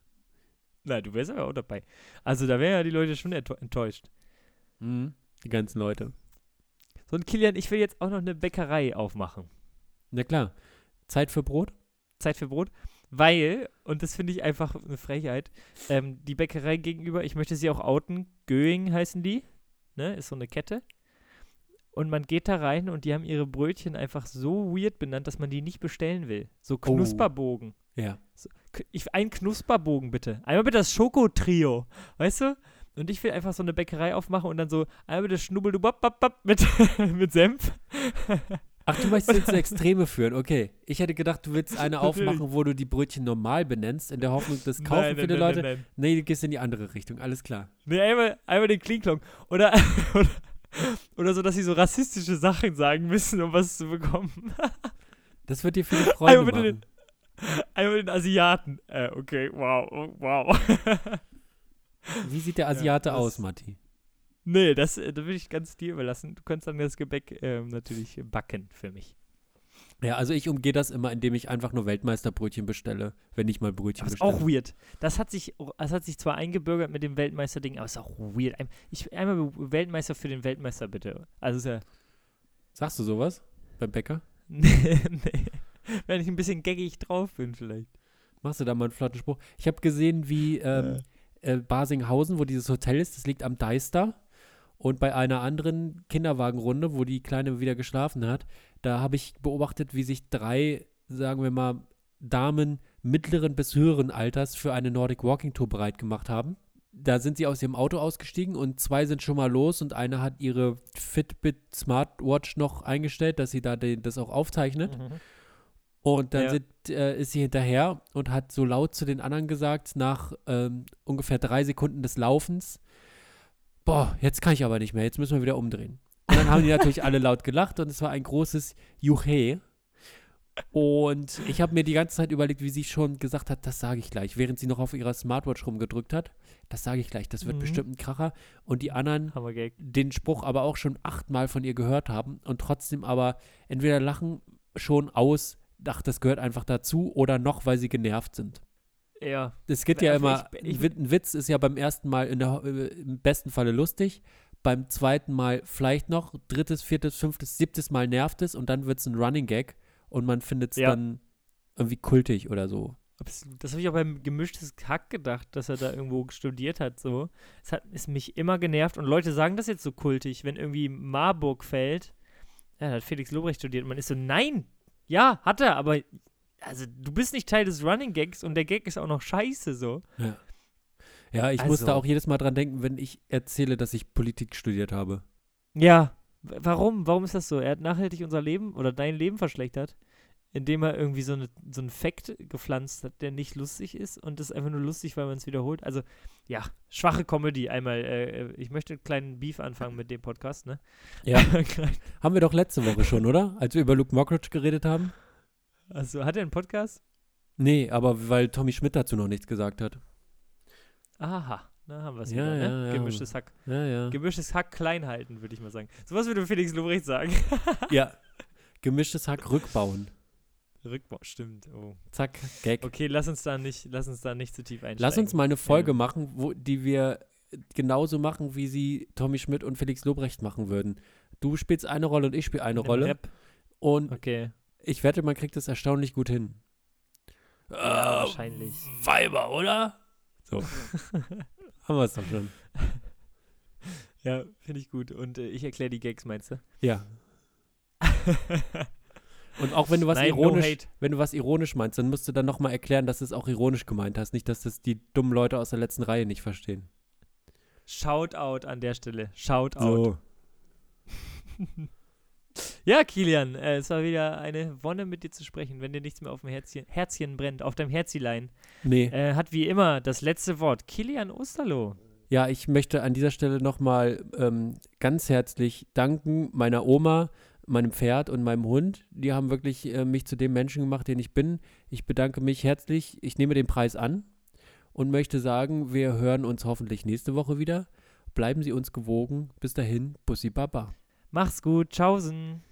Speaker 2: Na, du wärst aber auch dabei. Also, da wären ja die Leute schon enttäu- enttäuscht.
Speaker 1: Mhm. Die ganzen Leute.
Speaker 2: So ein Kilian, ich will jetzt auch noch eine Bäckerei aufmachen.
Speaker 1: Na klar. Zeit für Brot?
Speaker 2: Zeit für Brot. Weil, und das finde ich einfach eine Frechheit, ähm, die Bäckerei gegenüber, ich möchte sie auch outen, Göing heißen die, ne, ist so eine Kette. Und man geht da rein und die haben ihre Brötchen einfach so weird benannt, dass man die nicht bestellen will. So Knusperbogen.
Speaker 1: Ja.
Speaker 2: K- Ich, ein Knusperbogen bitte. Einmal bitte das Schokotrio, weißt du? Und ich will einfach so eine Bäckerei aufmachen und dann so einmal bitte Schnubbeldubapp mit, mit Senf.
Speaker 1: Ach, du möchtest jetzt Extreme führen, okay. Ich hätte gedacht, du willst eine aufmachen, wo du die Brötchen normal benennst, in der Hoffnung, das kaufen
Speaker 2: Nein, nein,
Speaker 1: viele
Speaker 2: nein,
Speaker 1: Leute.
Speaker 2: Nein, nein.
Speaker 1: Nee, du gehst in die andere Richtung, alles klar.
Speaker 2: Nee, einmal, einmal den Klinklong. Oder, oder, Oder so, dass sie so rassistische Sachen sagen müssen, um was zu bekommen.
Speaker 1: Das wird dir viele Freunde
Speaker 2: Einmal
Speaker 1: machen.
Speaker 2: Einmal den Asiaten. Äh, okay, wow, oh, wow.
Speaker 1: Wie sieht der Asiate
Speaker 2: das-
Speaker 1: aus, Matti?
Speaker 2: nee, das, äh, da will ich ganz dir überlassen. Du kannst dann das Gebäck ähm, natürlich backen für mich.
Speaker 1: Ja, also ich umgehe das immer, indem ich einfach nur Weltmeisterbrötchen bestelle, wenn ich mal Brötchen
Speaker 2: Aber ist
Speaker 1: bestelle.
Speaker 2: auch weird. Das hat sich, das hat sich zwar eingebürgert mit dem Weltmeister-Ding, aber ist auch weird. Ein- Ich, einmal Weltmeister für den Weltmeister, bitte. Also ist ja.
Speaker 1: Sagst du sowas beim Bäcker?
Speaker 2: nee, nee. Wenn ich ein bisschen gaggig drauf bin, vielleicht.
Speaker 1: Machst du da mal einen flotten Spruch? Ich habe gesehen, wie ähm, äh, Basinghausen, wo dieses Hotel ist, das liegt am Deister. Und bei einer anderen Kinderwagenrunde, wo die Kleine wieder geschlafen hat, da habe ich beobachtet, wie sich drei, sagen wir mal, Damen mittleren bis höheren Alters für eine Nordic Walking Tour bereit gemacht haben. Da sind sie aus ihrem Auto ausgestiegen und zwei sind schon mal los und eine hat ihre Fitbit Smartwatch noch eingestellt, dass sie da den, das auch aufzeichnet.
Speaker 2: Mhm.
Speaker 1: Und dann
Speaker 2: Ja.
Speaker 1: sind, äh, ist sie hinterher und hat so laut zu den anderen gesagt, nach ähm, ungefähr drei Sekunden des Laufens, boah, jetzt kann ich aber nicht mehr, jetzt müssen wir wieder umdrehen. Und dann haben die natürlich alle laut gelacht und es war ein großes Juche. Und ich habe mir die ganze Zeit überlegt, wie sie schon gesagt hat, das sage ich gleich, während sie noch auf ihrer Smartwatch rumgedrückt hat. Das sage ich gleich, das wird
Speaker 2: Mhm.
Speaker 1: bestimmt ein Kracher. Und die anderen den Spruch aber auch schon achtmal von ihr gehört haben und trotzdem aber entweder lachen schon aus, ach, das gehört einfach dazu, oder noch, weil sie genervt sind.
Speaker 2: Ja.
Speaker 1: Es gibt ja
Speaker 2: Also
Speaker 1: immer,
Speaker 2: ich- ich-
Speaker 1: ein Wit- ein Witz ist ja beim ersten Mal in der, äh, im besten Falle lustig, beim zweiten Mal vielleicht noch, drittes, viertes, fünftes, siebtes Mal nervt es und dann wird es ein Running Gag und man findet es
Speaker 2: Ja.
Speaker 1: dann irgendwie kultig oder so.
Speaker 2: Absolut. Das habe ich auch beim gemischtes Hack gedacht, dass er da irgendwo studiert hat. So, es hat es mich immer genervt und Leute sagen das jetzt so kultig, wenn irgendwie Marburg fällt. Ja, da hat Felix Lobrecht studiert. Und man ist so, nein, ja, hat er, aber also du bist nicht Teil des Running Gags und der Gag ist auch noch scheiße so.
Speaker 1: Ja, ja ich muss
Speaker 2: Also.
Speaker 1: da auch jedes Mal dran denken, wenn ich erzähle, dass ich Politik studiert habe.
Speaker 2: Ja, warum? Warum ist das so? Er hat nachhaltig unser Leben oder dein Leben verschlechtert, indem er irgendwie so, eine, so einen Fact gepflanzt hat, der nicht lustig ist und das ist einfach nur lustig, weil man es wiederholt. Also, ja, schwache Comedy einmal. Äh, ich möchte einen kleinen Beef anfangen mit dem Podcast, ne?
Speaker 1: Ja. Haben wir doch letzte Woche schon, oder? Als wir über Luke Mockridge geredet haben?
Speaker 2: also, hat er einen Podcast?
Speaker 1: Nee, aber weil Tommy Schmidt dazu noch nichts gesagt hat.
Speaker 2: Aha, da haben wir es
Speaker 1: Ja,
Speaker 2: wieder,
Speaker 1: ja,
Speaker 2: ne?
Speaker 1: ja.
Speaker 2: Gemischtes Hack.
Speaker 1: Ja, ja.
Speaker 2: Gemischtes Hack klein halten, würde ich mal sagen. Sowas würde Felix Lobrecht sagen.
Speaker 1: ja. Gemischtes Hack rückbauen.
Speaker 2: Rückbau, stimmt. Oh.
Speaker 1: Zack, Gag.
Speaker 2: Okay, lass uns da nicht, lass uns da nicht zu tief einsteigen.
Speaker 1: Lass uns mal eine Folge
Speaker 2: Ja.
Speaker 1: machen, wo, die wir genauso machen, wie sie Tommy Schmidt und Felix Lobrecht machen würden. Du spielst eine Rolle und ich spiele eine
Speaker 2: Im
Speaker 1: Rolle.
Speaker 2: Rap.
Speaker 1: Und
Speaker 2: Okay.
Speaker 1: ich wette, man kriegt das erstaunlich gut hin.
Speaker 2: Ja,
Speaker 1: Ah,
Speaker 2: wahrscheinlich.
Speaker 1: Weiber, oder? So. Haben wir es doch schon.
Speaker 2: Ja, finde ich gut. Und äh, ich erkläre die Gags, meinst du?
Speaker 1: Ja. Und auch wenn du was
Speaker 2: Nein, no
Speaker 1: ironisch,
Speaker 2: hate.
Speaker 1: wenn du was ironisch meinst, dann musst du dann nochmal erklären, dass du es auch ironisch gemeint hast. Nicht, dass das die dummen Leute aus der letzten Reihe nicht verstehen.
Speaker 2: Shoutout an der Stelle. Shoutout.
Speaker 1: So.
Speaker 2: Ja, Kilian, äh, es war wieder eine Wonne mit dir zu sprechen, wenn dir nichts mehr auf dem Herzchen, Herzchen brennt, auf deinem Herzilein.
Speaker 1: Nee.
Speaker 2: Äh, hat wie immer das letzte Wort. Kilian Osterloh.
Speaker 1: Ja, ich möchte an dieser Stelle nochmal ähm, ganz herzlich danken meiner Oma, meinem Pferd und meinem Hund. Die haben wirklich äh, mich zu dem Menschen gemacht, den ich bin. Ich bedanke mich herzlich. Ich nehme den Preis an und möchte sagen, wir hören uns hoffentlich nächste Woche wieder. Bleiben Sie uns gewogen. Bis dahin, Bussi Baba.
Speaker 2: Mach's gut. Tschaußen.